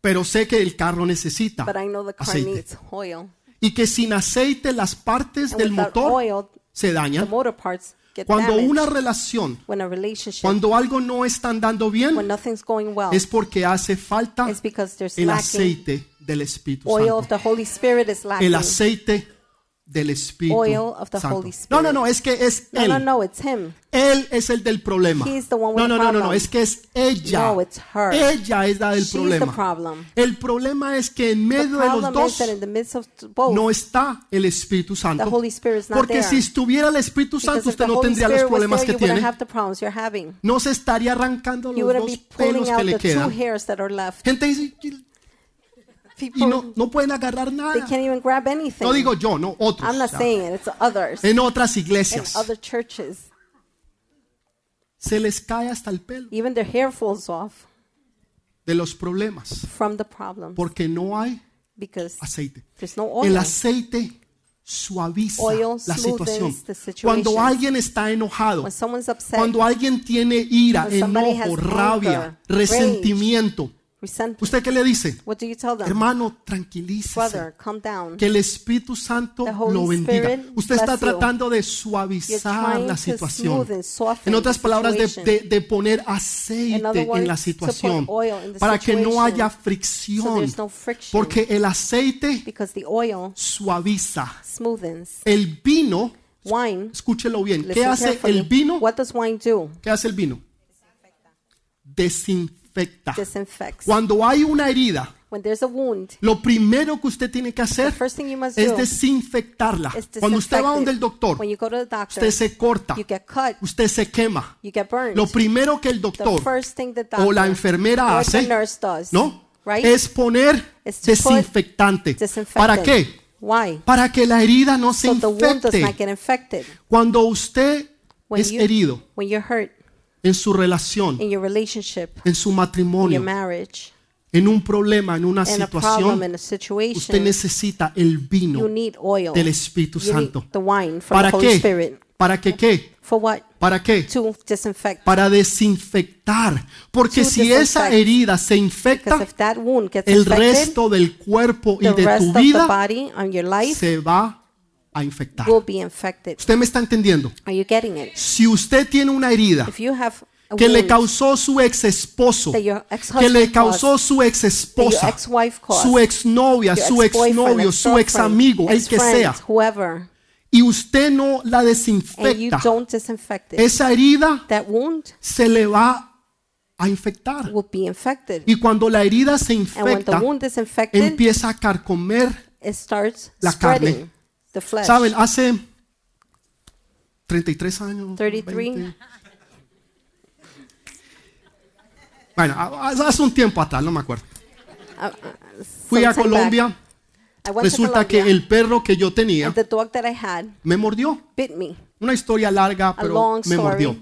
pero sé que el carro necesita but I know the car aceite. needs oil. Y que sin aceite las partes And del without motor oil, se get Cuando una relación, cuando algo no está andando bien, es porque hace falta el aceite del Espíritu Santo. El aceite del Espíritu Oil of the Santo. Holy No, no, Spirit. no, es que es no, él. no, no, it's him. Él es el del problema. He's the one with No, no, the no, no, no, problem. es que es ella. No, it's her. Ella es la del She's the problema. problem. El problema es que en The medio de los problem dos the both, no está el Espíritu the Santo. Holy Spirit is not Porque there. si estuviera el Espíritu Santo, usted the no Holy tendría los Spirit problemas there, que tiene. the. No se estaría arrancando You los dos pelos que le the two quedan. hairs that are left. Gente dice, y no, no pueden agarrar they nada. can't even grab anything. No digo yo, no, otros. I'm not saying it. It's others En otras in iglesias other churches. se les cae hasta el pelo Even their hair falls off de los problemas from the problems porque no hay because aceite. there's no El oil. aceite suaviza Oil la situación. Cuando alguien está enojado, upset, cuando alguien tiene ira, enojo, rabia, resentimiento, ¿usted qué le dice? what do you tell them? Hermano, tranquilícese. Que el Espíritu Santo lo bendiga. Usted está tratando de suavizar la situación. En otras palabras, de, de- de poner aceite en la situación para que no haya fricción. Porque el aceite suaviza. smoothens. El vino, Wine, escúchelo bien, ¿qué hace el vino? What does wine do? ¿Qué hace el vino? Desinfecta. Disinfects. Cuando hay una herida, When there's a wound, lo primero que usted tiene que the hacer first thing you must es desinfectarla. is Cuando usted va donde el doctor, When you go to the doctor, usted se corta, you get cut, usted se quema. you get burned. Lo primero que el the doctor first thing the o la enfermera or hace, the nurse does, ¿no? right? Es poner desinfectante. ¿Para qué? Why? Para que la herida no se So the wound does not infecte. get infected. Cuando usted When es you, herido when you're hurt en su relación, in your relationship, en su in matrimonio, your marriage, en un problema, en una in a problem, situación, in a usted situation, necesita el vino you need oil. del Espíritu You need Santo. the wine from ¿Para the Holy qué? Spirit. ¿Para qué qué? For what? ¿Para qué? To disinfect. Para desinfectar. Porque To si esa disinfect. herida se Because infecta, if that wound gets el infected, resto del cuerpo y the de rest tu of the vida body and your life se va a infectar. will be infected. ¿Usted me está entendiendo? Are you getting it? Si usted tiene una herida If you have a que le causó su ex esposo, que le causó su ex esposa, su exnovia, your su ex-boyfriend, exnovio, su ex amigo, el que sea, whoever, y usted no la desinfecta, esa herida se le va a infectar. will be infected. Y cuando la herida se And when the infecta, wound is infected, empieza a carcomer. la carne. The flesh. Saben, hace 33 años. 33. 20. Bueno, hace un tiempo atrás, no me acuerdo. Uh, uh, Fui a Colombia. Resulta que el perro que yo tenía me mordió. Una historia larga, pero me mordió.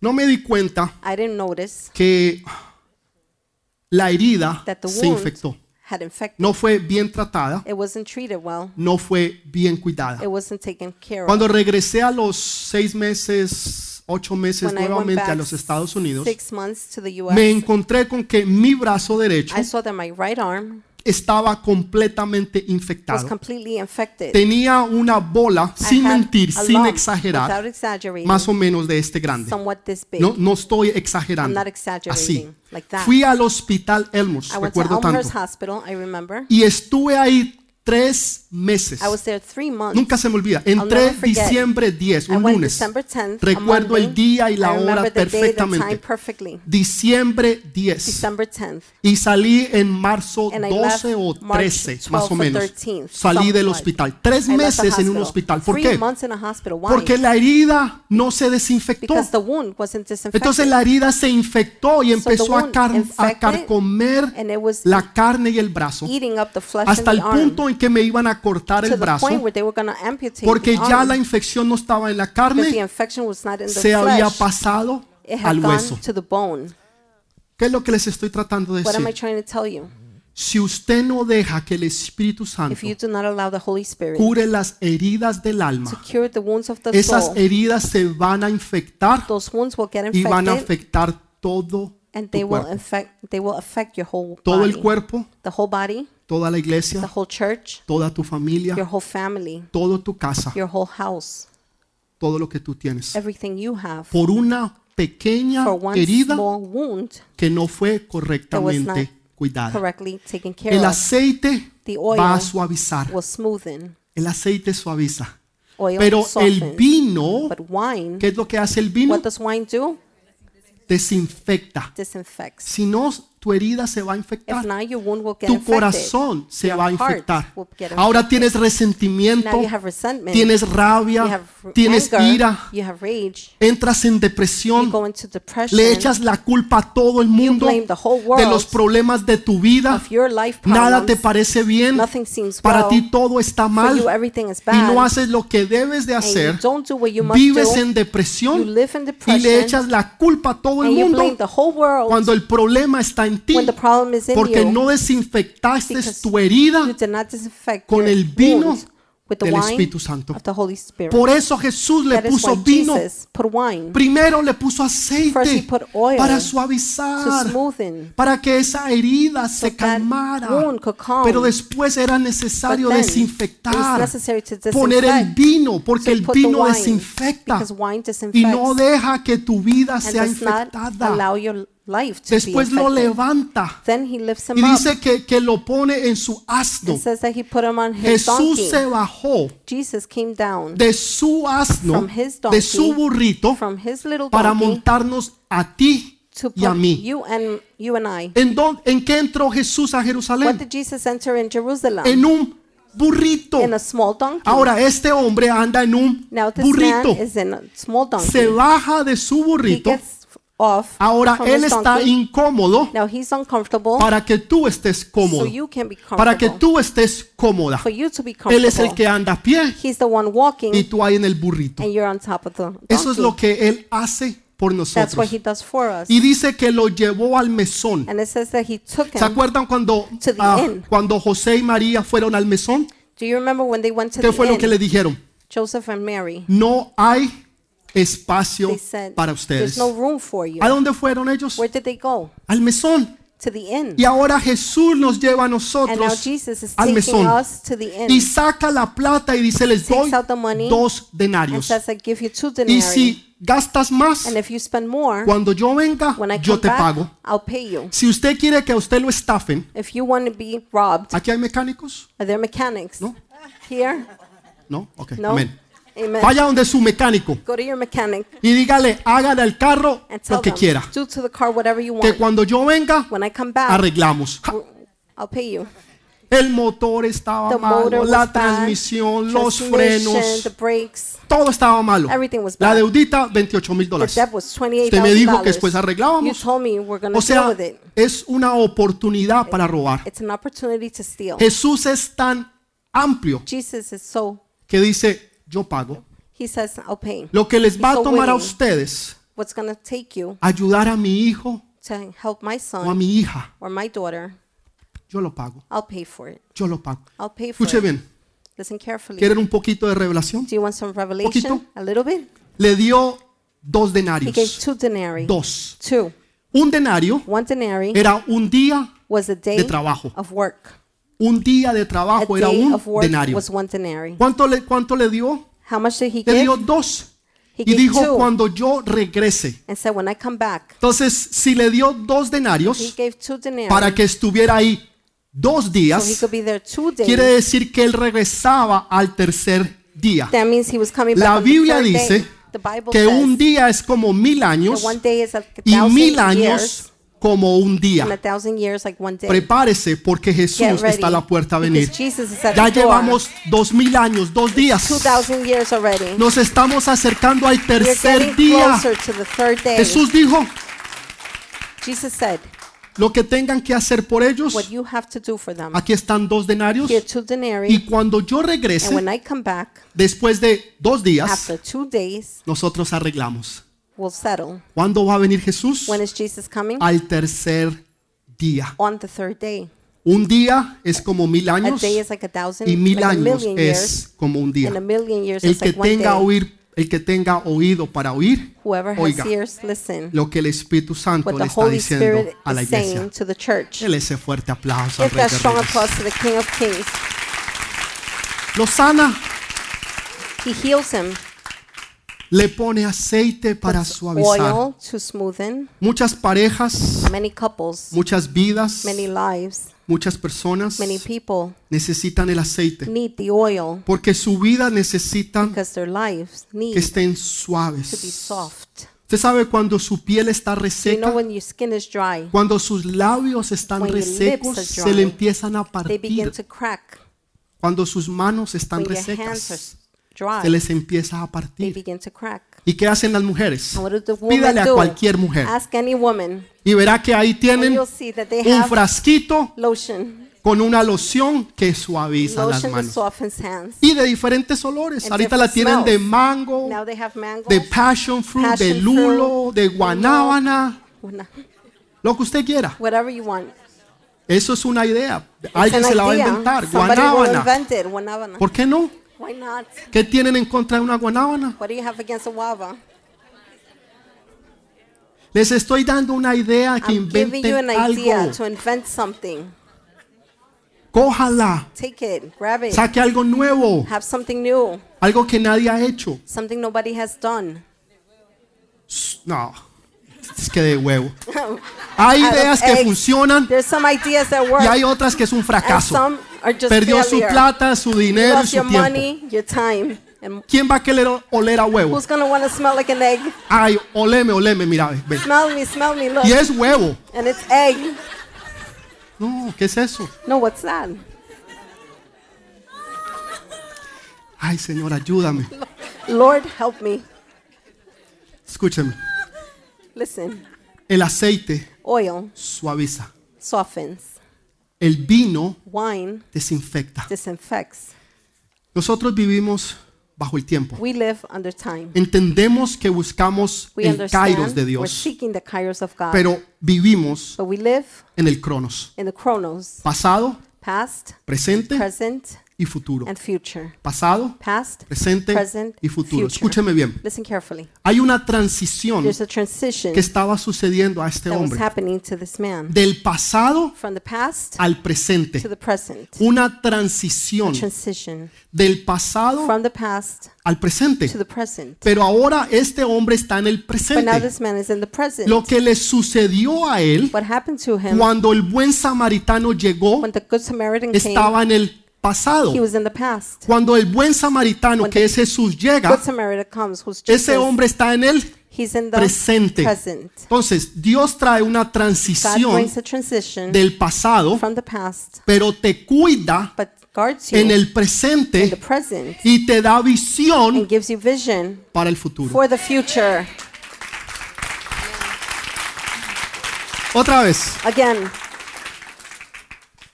No me di cuenta que la herida se infectó. Had infected. No fue bien tratada, It wasn't treated well. no fue bien cuidada. It wasn't taken care of. Cuando regresé a los seis meses, ocho meses When I went nuevamente a back los Estados Unidos, six months to the U.S., me encontré con que mi brazo derecho I saw that my right arm estaba completamente was infectado. completely infected. Tenía una bola, sin mentir, sin exagerar, más o menos de este grande. somewhat this big. No, no estoy exagerando. Así. like that. Fui al hospital Elmhurst, recuerdo tanto. Y estuve ahí tres meses. I was there three months. Nunca se me olvida. Entré diciembre 10, I un lunes. December 10th, a Recuerdo el Monday. día y la hora remember the day, the perfectamente. Diciembre 10. December 10th. Y salí en marzo And I 12 left o March 13, más 12 o or menos. 13th, Salí del hospital. Tres I meses en un hospital. ¿Por Three qué? months in a hospital. Why? Porque la herida no se desinfectó. Because the wound wasn't disinfected. Entonces la herida se infectó y empezó a, wound car- a carcomer la carne y el brazo eating up the flesh hasta el punto en que me iban a cortar el brazo porque ya la infección no estaba en la carne, se había pasado al hueso. ¿Qué es lo que les estoy tratando de decir? Si usted no deja que el Espíritu Santo If you do not allow the Holy Spirit cure las heridas del alma, esas heridas se van a infectar y van a afectar todo and they will cuerpo. infect they will affect your whole Todo body. el cuerpo, the whole body, toda la the iglesia, whole church, toda tu familia, your whole family, todo tu casa, your whole house, todo lo que tú tienes. everything you have. Por una pequeña For one herida small wound que no fue that was correctamente cuidada. correctly taken care El of aceite The oil va a suavizar. will smoothen. El aceite suaviza. Oil Pero el softens. vino, But wine, ¿qué es lo que hace el vino? what does wine do? Desinfecta. Disinfects. Si no, tu herida se va a infectar. not, Tu infected. corazón se Your va a infectar. Ahora tienes resentimiento, tienes rabia, tienes anger. ira, rage. entras en depresión, le echas la culpa a todo el mundo de los problemas de tu vida. Nada te parece bien. Para well. ti todo está mal you, y no haces lo que debes de hacer. Vives do. en depresión y le echas la culpa a todo el mundo cuando el problema está en ti when the problem is in porque no desinfectaste tu herida con el vino del Espíritu Santo. Por eso Jesús le puso vino. Primero le puso aceite para suavizar, para que esa herida se calmara. Pero después era necesario desinfectar, poner el vino, porque el vino desinfecta y no deja que tu vida sea infectada. Life to Después be lo infected. levanta Then he lifts him y up. dice que, que lo pone en su asno. It says that he put him on his Jesús donkey. se bajó Jesus came down de su asno, From his donkey, de su burrito, from his little para donkey montarnos a ti to y a put mí. you and you and I. ¿En, dónde- ¿En qué entró Jesús a What Jerusalén? did Jesus enter in Jerusalem? En un burrito. in a small donkey. Ahora este hombre anda en un now this burrito. man is in a small donkey. Se baja de su he burrito. gets off Ahora él está incómodo Now he's uncomfortable, para que tú estés so cómodo. you can be comfortable. Para que tú estés cómoda. for you to be Él es el comfortable. que anda a pie He's the one walking, y tú ahí en el burrito. and you're on top of the. Eso es lo que él hace por That's what nosotros. he does for us. Y dice que lo llevó al mesón. And it says that he took ¿Se him. acuerdan cuando, To the ah, inn. cuando José y María fueron al mesón? Do you remember when they went to ¿Qué the fue lo que le dijeron? Joseph and Mary. No hay espacio said, para "There's ustedes. no room for you." ¿A dónde fueron ellos? Where did they go? Al mesón. To the inn. Y ahora Jesús nos lleva a nosotros Jesus is al mesón y saca la plata y dice, les doy dos and denarios. says, "I give you two Y denarii." si gastas más, And if you spend more, cuando yo venga, when I yo te back, pago. I'll pay you. Si usted quiere que a usted lo estafen, If you want to be robbed, aquí hay mecánicos, are there mechanics No. here? ¿no? Ok, No. amén. Amen. Vaya donde su mecánico Go to your mechanic y dígale, hágale al carro and tell lo que them, quiera. do to the car whatever you Que want. cuando yo venga, When I come back, arreglamos. Ja, I'll pay you. El motor estaba The motor malo, was la bad, transmisión, los transmission, frenos, the brakes, todo estaba malo. Everything was La bad. deudita, 28 mil the dólares. debt was Usted me dijo que después. You arreglábamos. told me we're going to O deal sea, with it. es una oportunidad para robar. It's an opportunity to steal. Jesús es tan amplio Jesus is so. que dice, yo pago. He says, "I'll pay." Lo que les va a tomar a ustedes, What's going to take you ayudar a mi hijo to help my o a son mi hija, or my daughter? yo lo pago. I'll pay for it. Yo lo pago. I'll pay for Escuche it. bien, Listen carefully. ¿quieren un poquito de revelación? Do you want some revelation? Poquito. A little bit. Le dio dos He gave denarios. two denarii. Dos. Two. Un denario One denarii era un día, was a day de trabajo. of work. Un día de trabajo era un denario. ¿Cuánto le, cuánto le dio? Le dio dos. Y dijo, two cuando yo regrese. said, back, Entonces, si le dio dos denarios gave two denarii para que estuviera ahí dos días, days. quiere decir que él regresaba al tercer día. That means he was coming back La Biblia dice que un día es como mil años y mil años como un día. years like. Prepárese porque Jesús ready, está a la puerta a venir. Ya llevamos dos mil años, dos días. Two thousand years already. Nos estamos acercando al tercer día. Jesús dijo, Jesus said, lo que tengan que hacer por ellos, what you have to do for them. aquí están dos denarios. Denarii. Y cuando yo And regrese, when I come back, después de dos días, after two days, nosotros arreglamos. We'll settle. ¿Cuándo va a venir Jesús? When is Jesus coming? Al tercer día. On the third day. Un día es como mil A años day is like a thousand, y mil años es como un día. and a million years El que tenga day. oír, el que tenga oído para oír, Whoever has oiga ears, listen. lo que el Espíritu Santo le the está diciendo Spirit a la iglesia. saying to the church. Dele ese fuerte aplauso al Rey de strong Reyes. Le pone aceite para suavizar. oil to smoothen. Muchas parejas, Many couples, muchas vidas, many lives, muchas personas many people necesitan el aceite need the oil porque su vida necesitan because their lives need que estén to be suaves. soft. Usted sabe cuando su piel está You know reseca, when your skin is dry, cuando sus labios están resecos, se le empiezan a they begin partir. to crack. Cuando sus manos están When your hands are resecas, se les empieza a they partir. begin to crack. ¿Y qué hacen las mujeres? Pídale a cualquier mujer Ask any woman, y verá que ahí tienen you'll see that they un have frasquito con una loción que suaviza las manos. Y de diferentes olores. And Ahorita la tienen de mango, de passion fruit, de lulo, de guanábana, lo que usted quiera. whatever you want. Eso es una idea. Alguien se la va a inventar. Guanábana. ¿Por qué no? Why not? ¿Qué tienen en contra de una guanábana? What do you have against a guava? Les estoy dando una idea que I'm giving you inventen an idea algo. to invent something. Cójala. Take it, grab it, Saque algo nuevo. have something new, Algo que nadie ha hecho. something nobody has done. No. Es que de huevo. Hay ideas que funcionan There's some ideas that work, y hay otras que es un fracaso. Perdió su plata, su dinero y su your tiempo. money, your time, and ¿Quién va a querer oler a huevo? who's gonna want to smell like an egg? Ay, oleme, oleme, mira, ve. Smell me, smell me, look, Y es huevo. and it's egg. No, ¿qué es eso? No, what's that? Ay, Señor, ayúdame. Lord, help me. Escúcheme. Listen, El aceite oil suaviza. softens, El vino wine desinfecta. disinfects. Nosotros vivimos bajo el tiempo. We live under time. Entendemos que buscamos We el understand kairos de we're Dios, seeking the kairos of God, pero vivimos but we live en el cronos. in the chronos, Pasado, past, presente present, y futuro. and future. Pasado, Past, presente present, y futuro. future. Escúcheme bien. Listen carefully. Hay una transición There's a transition que estaba sucediendo a este hombre. Del pasado past al presente. to the present. Una transición del pasado past al presente. present. Pero ahora este hombre está en el presente. this man is in the present. Lo que le sucedió a él cuando el buen samaritano llegó estaba en el pasado. he was in the past. Cuando el buen samaritano, que es Jesús, llega, ese hombre está en el He's in the presente. present. Entonces, Dios trae una transición del pasado, from the past, pero te cuida en el presente present y te da visión para el futuro. for the future. Otra vez, Again,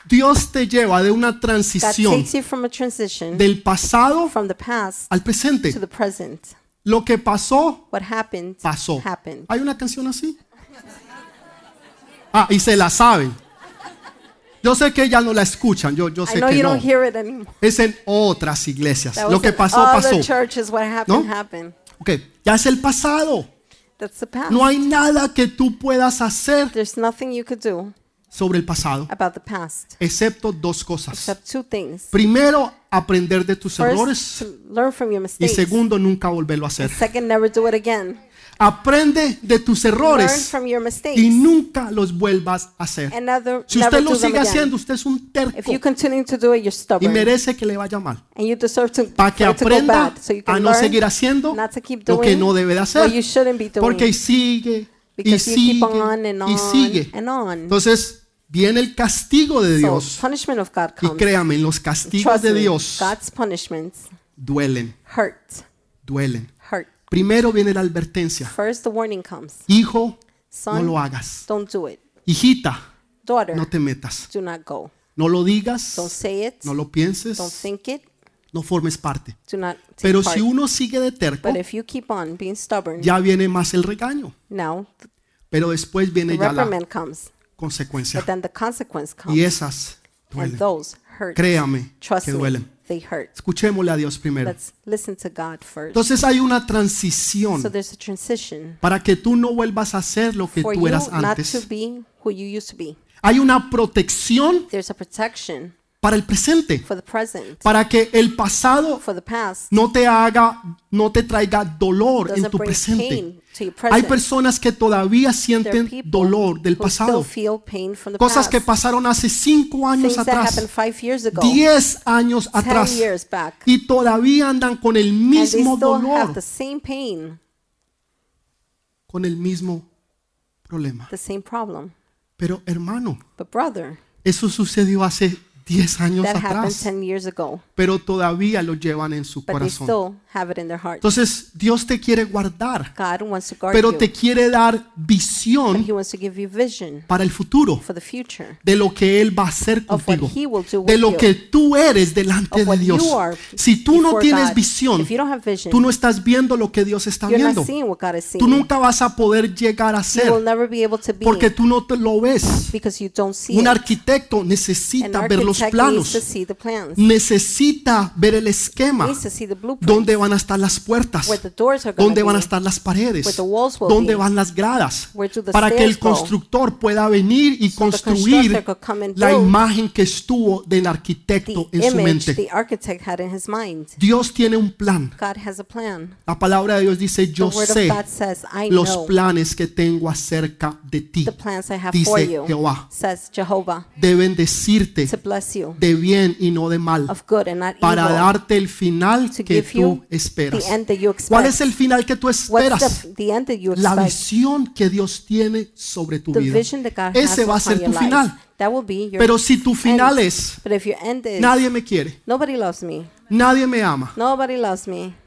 Dios te lleva de una transición takes you from a transition del pasado from the past al presente. to the present. Lo que pasó, What happened, pasó. happened. ¿Hay una canción así? Ah, y se la saben. Yo sé que ya no la escuchan, yo, yo sé que you no. don't hear it anymore. Es en otras iglesias. Lo que pasó, pasó. ¿No? happened. Ok, ya es el pasado. That's the past. No hay nada que tú puedas hacer Sobre el pasado, about the past excepto dos cosas. except two things. Primero, aprender de tus First, errores to learn from your y mistakes. segundo, nunca volverlo a hacer. Second, never do it again. Aprende de tus Learn errores from your mistakes y nunca los vuelvas a hacer. and never, Si never usted lo do them sigue again. haciendo, usted es un If terco you continue to do it, you're y stubborn merece que le vaya mal. and you deserve to, Para que for it to go aprenda bad. So you a no learn seguir haciendo not to keep lo que doing no debe de what you hacer. shouldn't be doing Porque sigue y because you keep sigue on and y on sigue. and on. Entonces viene el castigo de Dios. Y créame, los castigos de Dios God's punishments duelen, hurt, duelen. hurt. Primero viene la advertencia. First, the warning comes. Hijo, no lo hagas. don't do it. Hijita, Daughter, no te metas. do not go. No lo digas, Don't say it. no lo Don't pienses, think it. no formes parte. Do not take Pero si uno sigue de terco, But if you keep on being stubborn, ya viene más el regaño. Pero después viene ya la. Consecuencia. But then the consequence comes. Y esas and duelen. those hurt. Créame Trust que me, duelen. they hurt. Escuchémosle a Dios primero. Let's listen to God first. Entonces hay una transición So there's a transition para que tú no vuelvas a ser lo que tú eras antes. Hay una protección There's a protection para el presente, for the present, para que el pasado no te haga, no te traiga dolor en tu presente. Hay personas que todavía sienten dolor del pasado. Cosas que pasaron hace cinco años atrás, diez años atrás, y todavía andan con el mismo dolor, con el mismo problema. the same problem. Pero hermano, But brother, eso sucedió hace diez años that atrás, ten years ago, pero todavía lo llevan en su but corazón. Have it in their heart. Entonces Dios te quiere guardar, God wants to guard pero you. te quiere dar but visión He wants to give you vision para el futuro for the future de lo que Él va a hacer of what contigo, He will do de with lo you. que tú eres delante of de what Dios. you are Si tú no before tienes God. visión, If you don't have vision, tú no estás viendo lo que Dios está you're viendo. not seeing what God is seeing. Tú nunca vas a poder llegar a you will ser never be able to be porque tú no te lo ves. because you don't see Un it. arquitecto An necesita ver los architect needs to planos, see the plans. necesita ver el esquema, needs to see the blueprint. dónde van a estar las puertas, dónde van a estar las paredes, dónde van las gradas, para que el constructor pueda venir y construir la imagen que estuvo del arquitecto en su mente. Dios tiene un plan. God has a plan. La palabra de Dios dice, yo sé los planes que tengo acerca de ti. Dice Jehová, says Jehovah, deben decirte de bien y no de mal, para darte el final que tú esperas. ¿Cuál es el final que tú esperas? La visión que Dios tiene sobre tu vida. Ese va a ser tu final. Pero si tu final es, nadie me quiere, nadie me ama,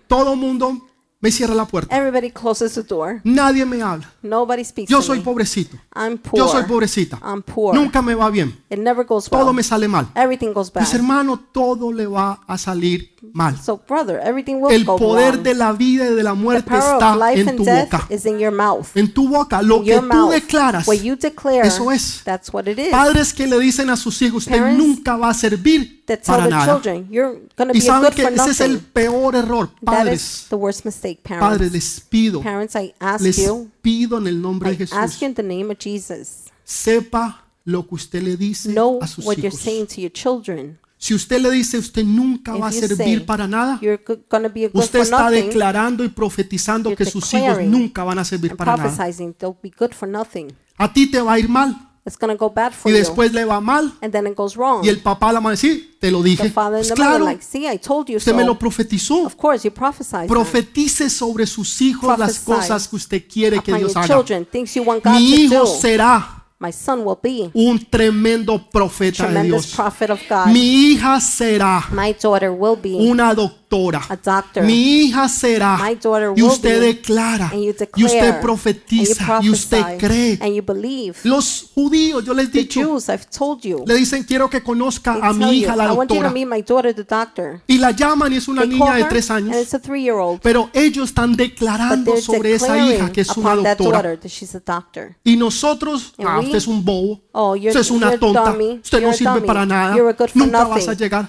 todo mundo me cierra la puerta, everybody closes the door, nadie me habla, nobody speaks yo soy pobrecito, I'm poor, yo soy pobrecita, I'm poor, nunca me va bien, it never goes well, todo me sale mal. everything goes bad. Mis hermanos, todo le va a salir mal. So brother, everything will El go poder wrong. de la vida y de la muerte está en tu boca. En tu boca, lo que tú declaras, declare, eso es. that's what it is. Padres que le dicen a sus hijos, usted Parents nunca va a servir para nada. children, Y saben que ese es el peor error. Padres, mistake, padres, parents. les pido, Parents, I ask les you, pido en el nombre de I ask Jesús, you in the name of Jesus, sepa lo que usted le dice know a sus hijos. Si usted le dice, usted nunca va a servir para nada, usted está declarando y profetizando que sus hijos nunca van a servir para nada. prophesizing they'll be good for nothing. A ti te va a ir mal y después le va mal y el papá la va a decir, te lo dije. Pues claro, usted me lo profetizó. Profetice sobre sus hijos las cosas que usted quiere que Dios haga. Mi hijo será My son will be un tremendo profeta de Dios. prophet of God. Mi hija será My daughter will be una doctora. A doctor. Mi hija será. My daughter Y usted declara. Y usted profetiza. and Y usted cree. Los judíos, yo les he dicho, le dicen quiero que conozca a mi hija la I want you to doctora. meet my daughter, the doctor. Y la llaman y es una niña de tres and años. it's a three-year-old. Pero ellos están declarando sobre esa hija que es una doctora. Y nosotros, ah, usted es un bobo. Oh, Usted es una tonta. Usted no sirve para nada. Nunca nothing. vas a llegar.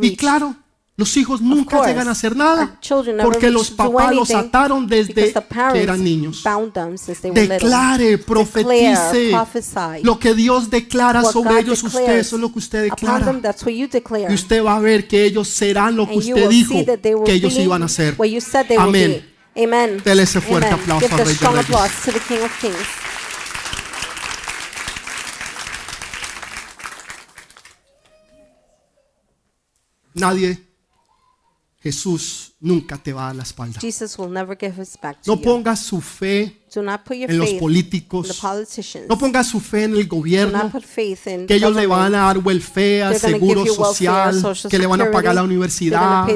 Y claro, los hijos nunca llegan a hacer nada porque los papás los ataron desde que eran niños. Declare, profetice lo que Dios declara sobre ellos. Usted, eso es lo que usted declara. Y usted va a ver que ellos serán lo que usted dijo que ellos iban a they Amén. Dele ese fuerte aplauso al Rey de Reyes. Nadie, Jesús nunca te va a dar la espalda. Jesus will never give his back to No you. ponga su fe en los políticos. No ponga su fe en el gobierno. que ellos le van a dar welfare, seguro social, que le van a pagar la universidad.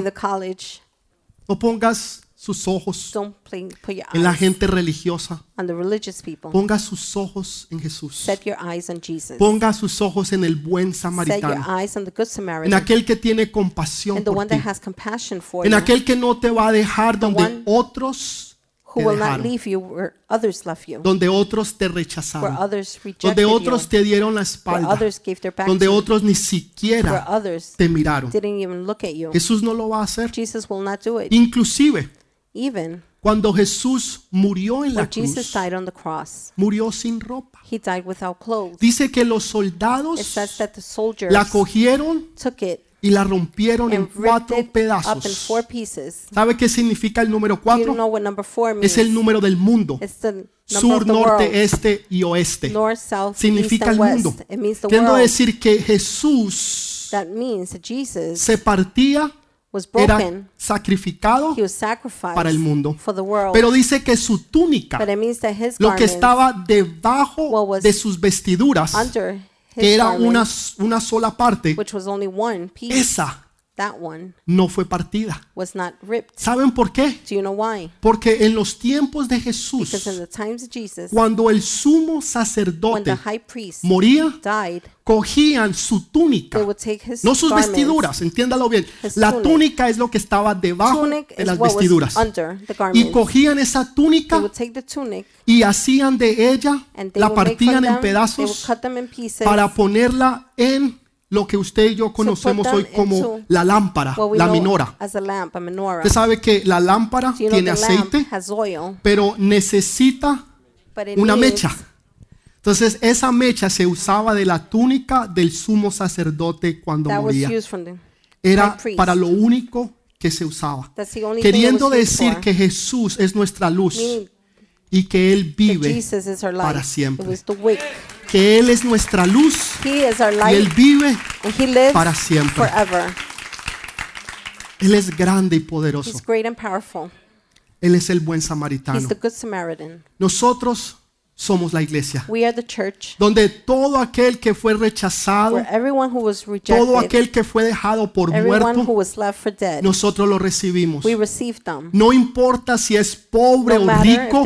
No pongas sus ojos Don't play, put your en la eyes gente religiosa. on the religious people. Ponga sus ojos en Jesús. Set your eyes on Jesus. Ponga sus ojos en el buen Set your samaritano. eyes on the good En Samaritan. aquel que tiene compasión And the por one ti. that has compassion for En you. aquel que no te va a dejar donde one otros Who te will not dejaron. leave you where others left you. Donde otros te Where rechazaron. others rejected Donde you. otros te dieron la Where espalda. others gave their back Donde to you. otros ni Where siquiera others te miraron. didn't even look at you. Jesús no lo va a hacer. Jesus will not do it. Inclusive, Even cuando Jesús murió en la when Jesus cruz, died on the cross, murió sin ropa. he died without clothes. Dice que los It soldados says that the soldiers la cogieron took it y la rompieron en and ripped cuatro it up in pedazos. four pieces. ¿Sabe qué significa el número Do you cuatro? know what number four means? Es el número del mundo. It's the number Sur, of the world. norte, este y oeste. North, south, Significa el and mundo. west. It means the Quiero world. decir que Jesús That means that Jesus se partía, era sacrificado, para el mundo. for the world. pero dice que su túnica, lo que estaba debajo de sus vestiduras, que era una, una sola parte, which was only one piece, esa that one no fue partida. was not ripped. ¿Saben por qué? Do you know why? Porque en los tiempos de Because in Jesús, the times of Jesus, cuando el sumo when the sacerdote high priest moría, died, cogían su túnica, they would take his no sus garments. vestiduras, entiéndalo bien. His La tunic. túnica es lo que estaba debajo Tunic de is las what was vestiduras. under the Y cogían esa They túnica would take the tunic y hacían de ella, and they la would make from partían en them, they would pedazos cut them in pieces para ponerla en lo que usted y yo conocemos hoy como la lámpara, la minora. lamp. Usted sabe que la lámpara tiene aceite, oil, pero necesita una mecha. Entonces esa mecha se usaba de la túnica del sumo sacerdote cuando moría. Era para lo único que se usaba. Queriendo decir que Jesús es nuestra luz y que Él vive, para siempre. Que Él es nuestra luz He is our y light, Él vive. and He lives para siempre. forever. Él es grande y poderoso. He's great and powerful. Él es el buen He's samaritano. the good Samaritan. Nosotros somos la iglesia, We are the church donde todo aquel que fue rechazado, who was todo rejected, aquel que fue dejado por everyone who muerto, was left for dead, nosotros lo recibimos. we them. No importa si es pobre No o rico,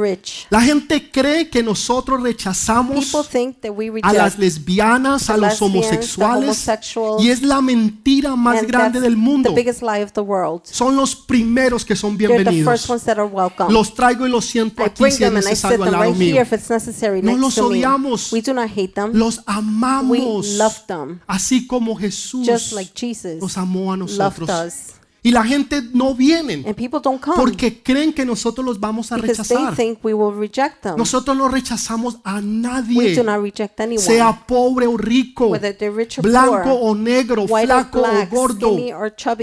rich. la gente cree que nosotros rechazamos People think that we a las lesbianas, a los homosexuales, y es la mentira más and grande del mundo. the biggest lie of the world. Son los primeros que son bienvenidos. Los traigo y los siento aquí si es necesario al lado mío. If it's necessary No los odiamos. We do not hate them. Los amamos. We love them. Así como Jesús just like Jesus nos amó a loved nosotros. us. Y la gente no viene And people don't come porque creen que nosotros los vamos a because they rechazar. think we will reject them. Nosotros no rechazamos a We nadie, do not reject anyone, sea pobre o rico, whether they're rich or blanco o negro, white or flaco o black, gordo.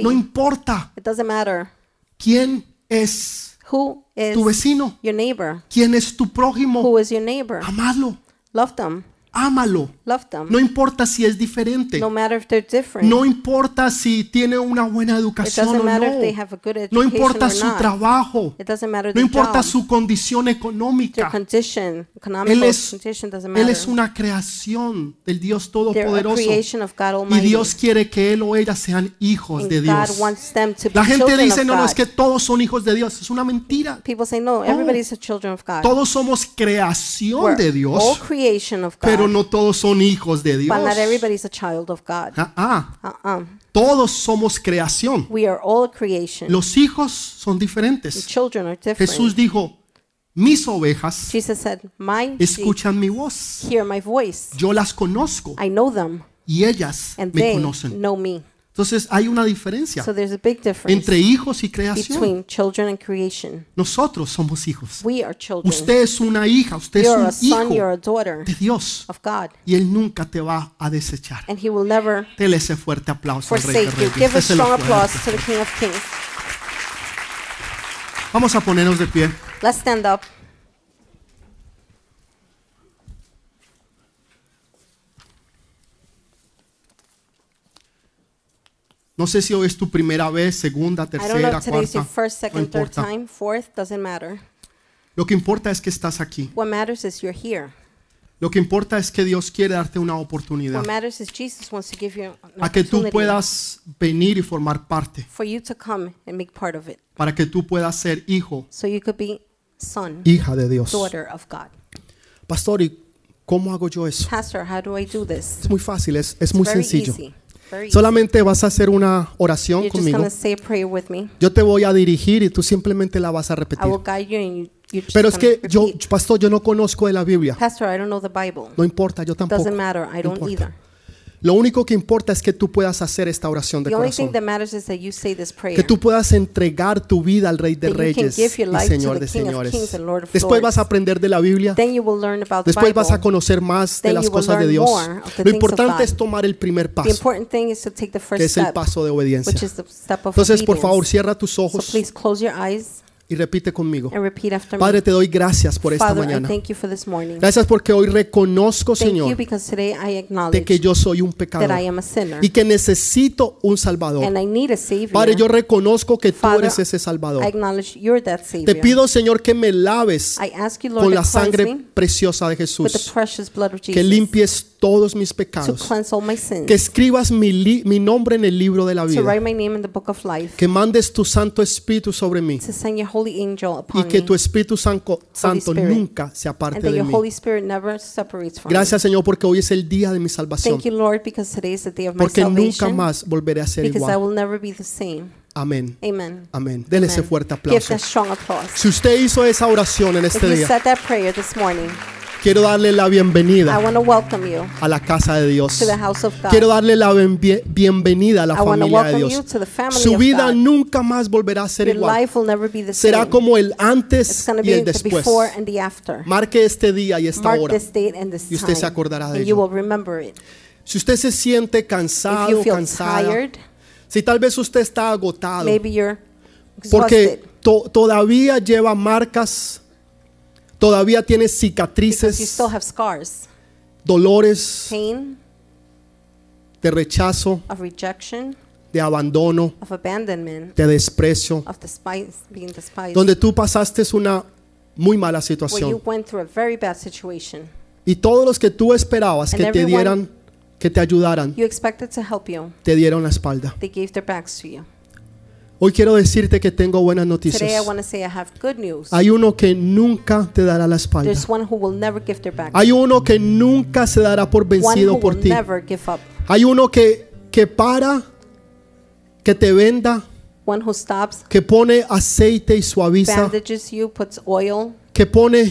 No importa It doesn't matter. quién es Who is tu vecino, your neighbor? quién es tu prójimo. Who is your neighbor? Amalo, Love them. Ámalo. Love them. No importa si es diferente. No matter if they're different. No importa si tiene una buena educación o no. they have a good education No importa or su not. trabajo. It doesn't matter No importa job, su condición económica. condition, Él es, condition doesn't él matter. es una creación del Dios Todopoderoso. Y. Dios quiere que él o ella sean hijos and de Dios. wants them to be La gente dice, no, no, es que todos son hijos de Dios. Es una mentira. People say, no, everybody's a children of God. Todos somos creación We're de all Dios, creation of God. Pero no todos son hijos de Dios. but not everybody's a child of God. Ah, ah, Uh-uh. todos somos creación. We are all creation. Los hijos son diferentes. Children are different. Jesús dijo, mis ovejas Jesus said, my escuchan mi voz. hear my voice. Yo las conozco I know them, y ellas and me they conocen. know me. Entonces hay una diferencia So there's a big difference entre hijos y creación. between children and creation. Nosotros somos hijos. We are children. Usted es una hija, usted es You're un a son, hijo a daughter de Dios of God. y Él nunca te va a desechar. And he will never Dele ese fuerte aplauso al Rey de. Reyes. Give a strong applause to the King of Kings. Vamos a ponernos de pie. Let's stand up. No sé si hoy es tu primera vez, segunda, tercera, cuarta. first, No second, third importa. time, fourth. Lo que importa es que estás aquí. What matters is you're here. Lo que importa es que Dios quiere darte una oportunidad What matters is Jesus wants to give you an a que tú puedas venir y formar parte, for you to come and make part of it. para que tú puedas ser hijo, So you could be son, hija de Dios. daughter of God. Pastor, ¿y cómo hago yo eso? Pastor, how do I do this? Es muy fácil, es, es muy sencillo. easy. Solamente vas a hacer una oración You're conmigo. going to say a prayer with me. Yo te voy a dirigir y tú simplemente la vas a I repetir. will guide you and you, you're just Pero es que yo, repeat. pastor, yo no conozco de la Biblia. Pastor, I don't know the Bible. No importa, yo tampoco. Doesn't matter. I No don't importa. either. Lo único que importa es que tú puedas hacer esta oración de The only corazón. thing that matters is that you say this prayer. Que tú puedas entregar tu vida al Rey de Reyes y Señor de Señores. Después vas a aprender de la Biblia. Después vas a conocer más de las cosas de Dios. Lo importante es tomar el primer paso, que es el paso de obediencia. Entonces, por favor, cierra tus ojos y repite conmigo. Padre, te doy gracias por esta Father, mañana. Gracias porque hoy reconozco, Thank Señor, de que yo soy un pecador y que necesito un Salvador. Padre, yo reconozco que tú eres ese Salvador. Te pido, Señor, que me laves you, Lord, con la sangre preciosa de Jesús. Que limpies todos mis pecados. Que escribas mi, mi nombre en el libro de la vida. Que mandes tu Santo Espíritu sobre mí. Holy angel Y upon que me, tu Espíritu Santo, nunca se and aparte that de your mí. Holy Spirit never separates from Gracias, Señor, porque hoy es el día de mi salvación. Thank you, Lord, because today is the day of my Porque nunca salvation, más volveré a ser because I igual. will never be the same. Amén. Amen. Amén. Dele ese Amen. fuerte Give aplauso. that strong applause. Si usted hizo esa oración en If este you día, said that prayer this morning, quiero darle la I bienvenida want to welcome you a la casa de Dios. Quiero darle la ben- bienvenida a la familia de Dios. Su vida nunca más volverá a ser Your igual. life will never be the Será como el It's antes going to y el después. before and the after. Marque este día y esta hora. Y usted se acordará de ello. Si usted se siente cansado, cansada, si tal vez usted está agotado, maybe you're porque to- todavía lleva marcas, todavía tiene because you cicatrices, still have scars, dolores pain de rechazo, of rejection, de abandono, of abandonment, de desprecio, of despise, being despised, donde tú pasaste una muy mala where you situación. went through a very bad situation. Y todos los que tú esperabas que te dieran, que te ayudaran, You expected to help you. te dieron la espalda. They gave their backs to you. Hoy quiero decirte que tengo buenas Today I noticias. want to say I have good news. Hay uno que nunca te dará la espalda. There's one who will never give their back. Hay uno que nunca se dará por One vencido who por will ti. never give up. Hay uno que, que para, que te venda, One who stops, que pone aceite y suaviza, bandages you, puts oil que pone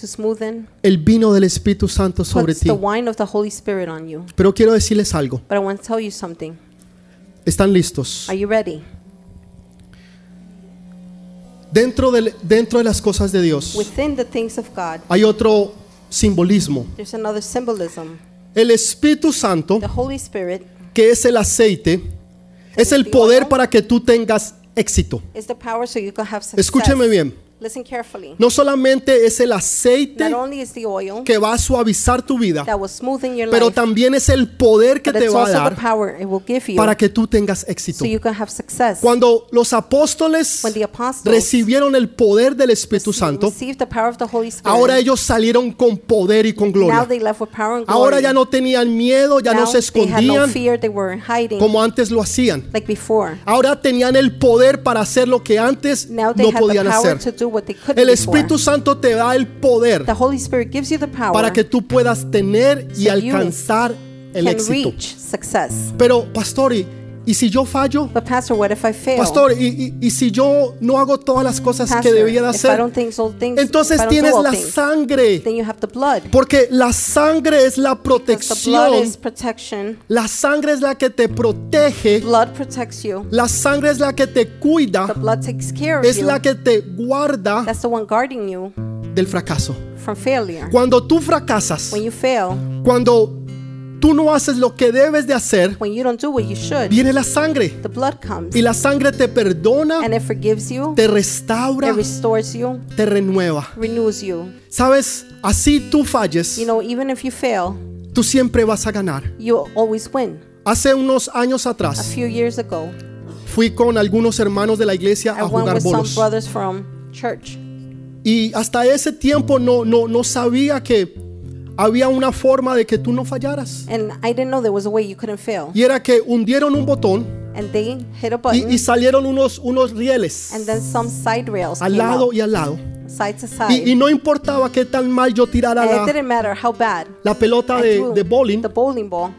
to smoothen, el vino del Espíritu Santo sobre puts ti. the wine of the Holy Spirit on you. Pero quiero decirles algo. But I want to tell you something. ¿Están listos? Are you ready? Dentro de, dentro de las cosas de Dios Within the things of God, hay otro simbolismo. there's another symbolism. El Espíritu Santo, The Holy Spirit que es el aceite, es el poder para que tú tengas éxito. is the power so you can have success. Escúcheme bien. Listen carefully. No solamente es el aceite Not only is the oil que va a suavizar tu vida, that will smoothen your pero life, también es el poder que but te it's va a also the dar power it will give you para que tú tengas éxito. so you can have success. Cuando los apóstoles When the apostles recibieron el poder del Espíritu Santo, received the power of the Holy Spirit, ahora ellos salieron con poder y con now gloria. they left with power and glory. Ahora ya no tenían miedo, ya no Now se they had no escondían fear, they were hiding como antes lo hacían. like before. Ahora tenían el poder para hacer lo que antes Now they no had the podían power hacer. to do what they couldn't El before. Espíritu Santo te da el poder The Holy Spirit gives you the power para que tú puedas tener y So alcanzar el can éxito. reach success. Pero, pastor, ¿y, y si yo fallo? But pastor, what if I fail? Pastor, ¿y, y- y si yo no hago todas las cosas que Pastor, debía de hacer? things, Entonces tienes la things, sangre. then you have the blood. Porque la sangre es la the protección. La sangre es la que te protege. Blood protects you. La sangre es la que te The cuida. blood takes care of Es you. la que te guarda That's the one guarding you del fracaso. from failure. Cuando tú fracasas, When you fail, cuando tú no haces lo que debes de hacer, when you don't do what you should, viene la sangre. the blood comes Y la sangre te perdona, and it forgives you, te restaura, it restores you, te renueva. renews you. Sabes, así tú falles, You know, even if you fail, tú siempre vas a ganar. you always win. Hace unos años A atrás few years ago, fui con algunos hermanos de la iglesia I a jugar with some bolos. brothers from church. Y hasta ese tiempo no, no, no sabía que había una forma de que tú no fallaras. And I didn't know there was a way you couldn't fail. Y era que hundieron un botón And they hit a y, button, y salieron unos, unos rieles and then some side rails al lado out, y al lado. side to Y, y side. no importaba qué tan mal yo tirara la, didn't matter how bad la pelota de, de bowling, the bowling ball.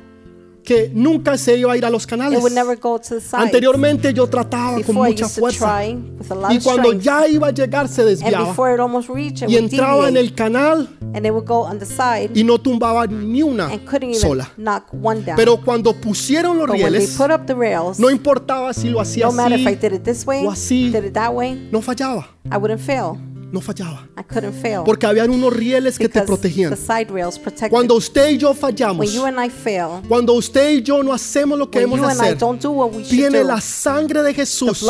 Que nunca se iba a ir a los canales. Anteriormente yo trataba con mucha fuerza. Y cuando ya iba a llegar se desviaba. Y entraba en el canal y no tumbaba ni una sola. Pero cuando pusieron los rieles, no importaba si lo hacía así, o así. no fallaba. No fallaba. I couldn't fail. Porque habían unos rieles que te protegían. the side rails. Cuando usted y yo when fallamos, you and I fail, cuando usted y yo no hacemos lo que when and I hacer, don't do la sangre de Jesús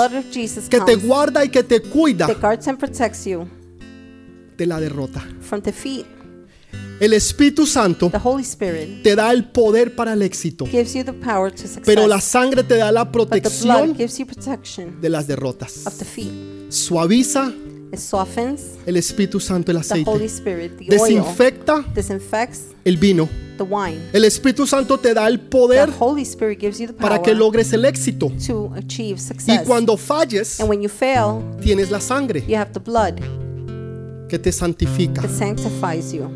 que te comes, guarda y que te cuida that guards and protects you de la derrota. from defeat. El Espíritu Santo The Holy Spirit te da el poder para el éxito, gives you the power to success, pero la sangre te da la protección de las derrotas. of defeat. Suaviza el Espíritu Santo el the Holy aceite. Desinfecta el vino. the wine. El Espíritu Santo te da el poder Holy Spirit gives you the para que logres el éxito. to achieve Y cuando falles, And when you fail, tienes la sangre you have the blood que te santifica, that sanctifies you,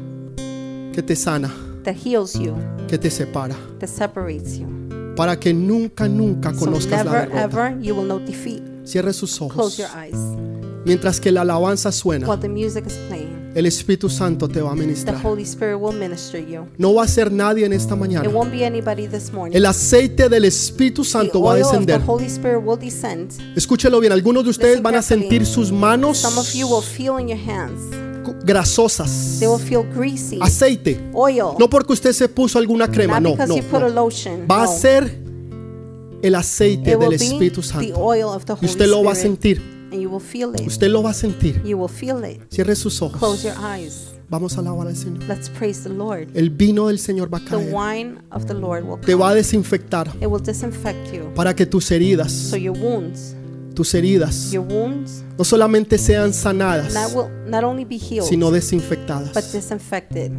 que te sana, that heals you, que te separa, that separates you. para que nunca, nunca So conozcas la never derrota. ever you will know defeat. Cierre sus Close ojos. your eyes Mientras que la alabanza suena, while the music is playing. el Espíritu Santo te va a The ministrar. Holy Spirit will minister you. No va a ser nadie en esta It mañana. won't be anybody this morning. El aceite del Espíritu The Santo va a oil of the descender. Holy Spirit will descend. Escúchelo bien, algunos de ustedes van a sentir sus manos Some of you will feel in your hands. grasosas. They will feel greasy. Aceite. Oil. No porque usted se puso alguna crema, Not no, because no, you put a no. lotion. Va a no. ser el aceite It will del be Espíritu the Santo. oil of the Y Holy usted lo va a Spirit. sentir. And you will feel it. Usted lo va a sentir. You will feel it. Cierre sus Close ojos. your eyes. Vamos a alabar al Señor. Let's praise the Lord. El vino del Señor va a The wine of the Lord will Te va a come. desinfectar It will disinfect you. para que tus heridas, So your wounds, tus heridas, your wounds, no solamente sean sanadas, not will not only be healed, sino but desinfectadas. disinfected.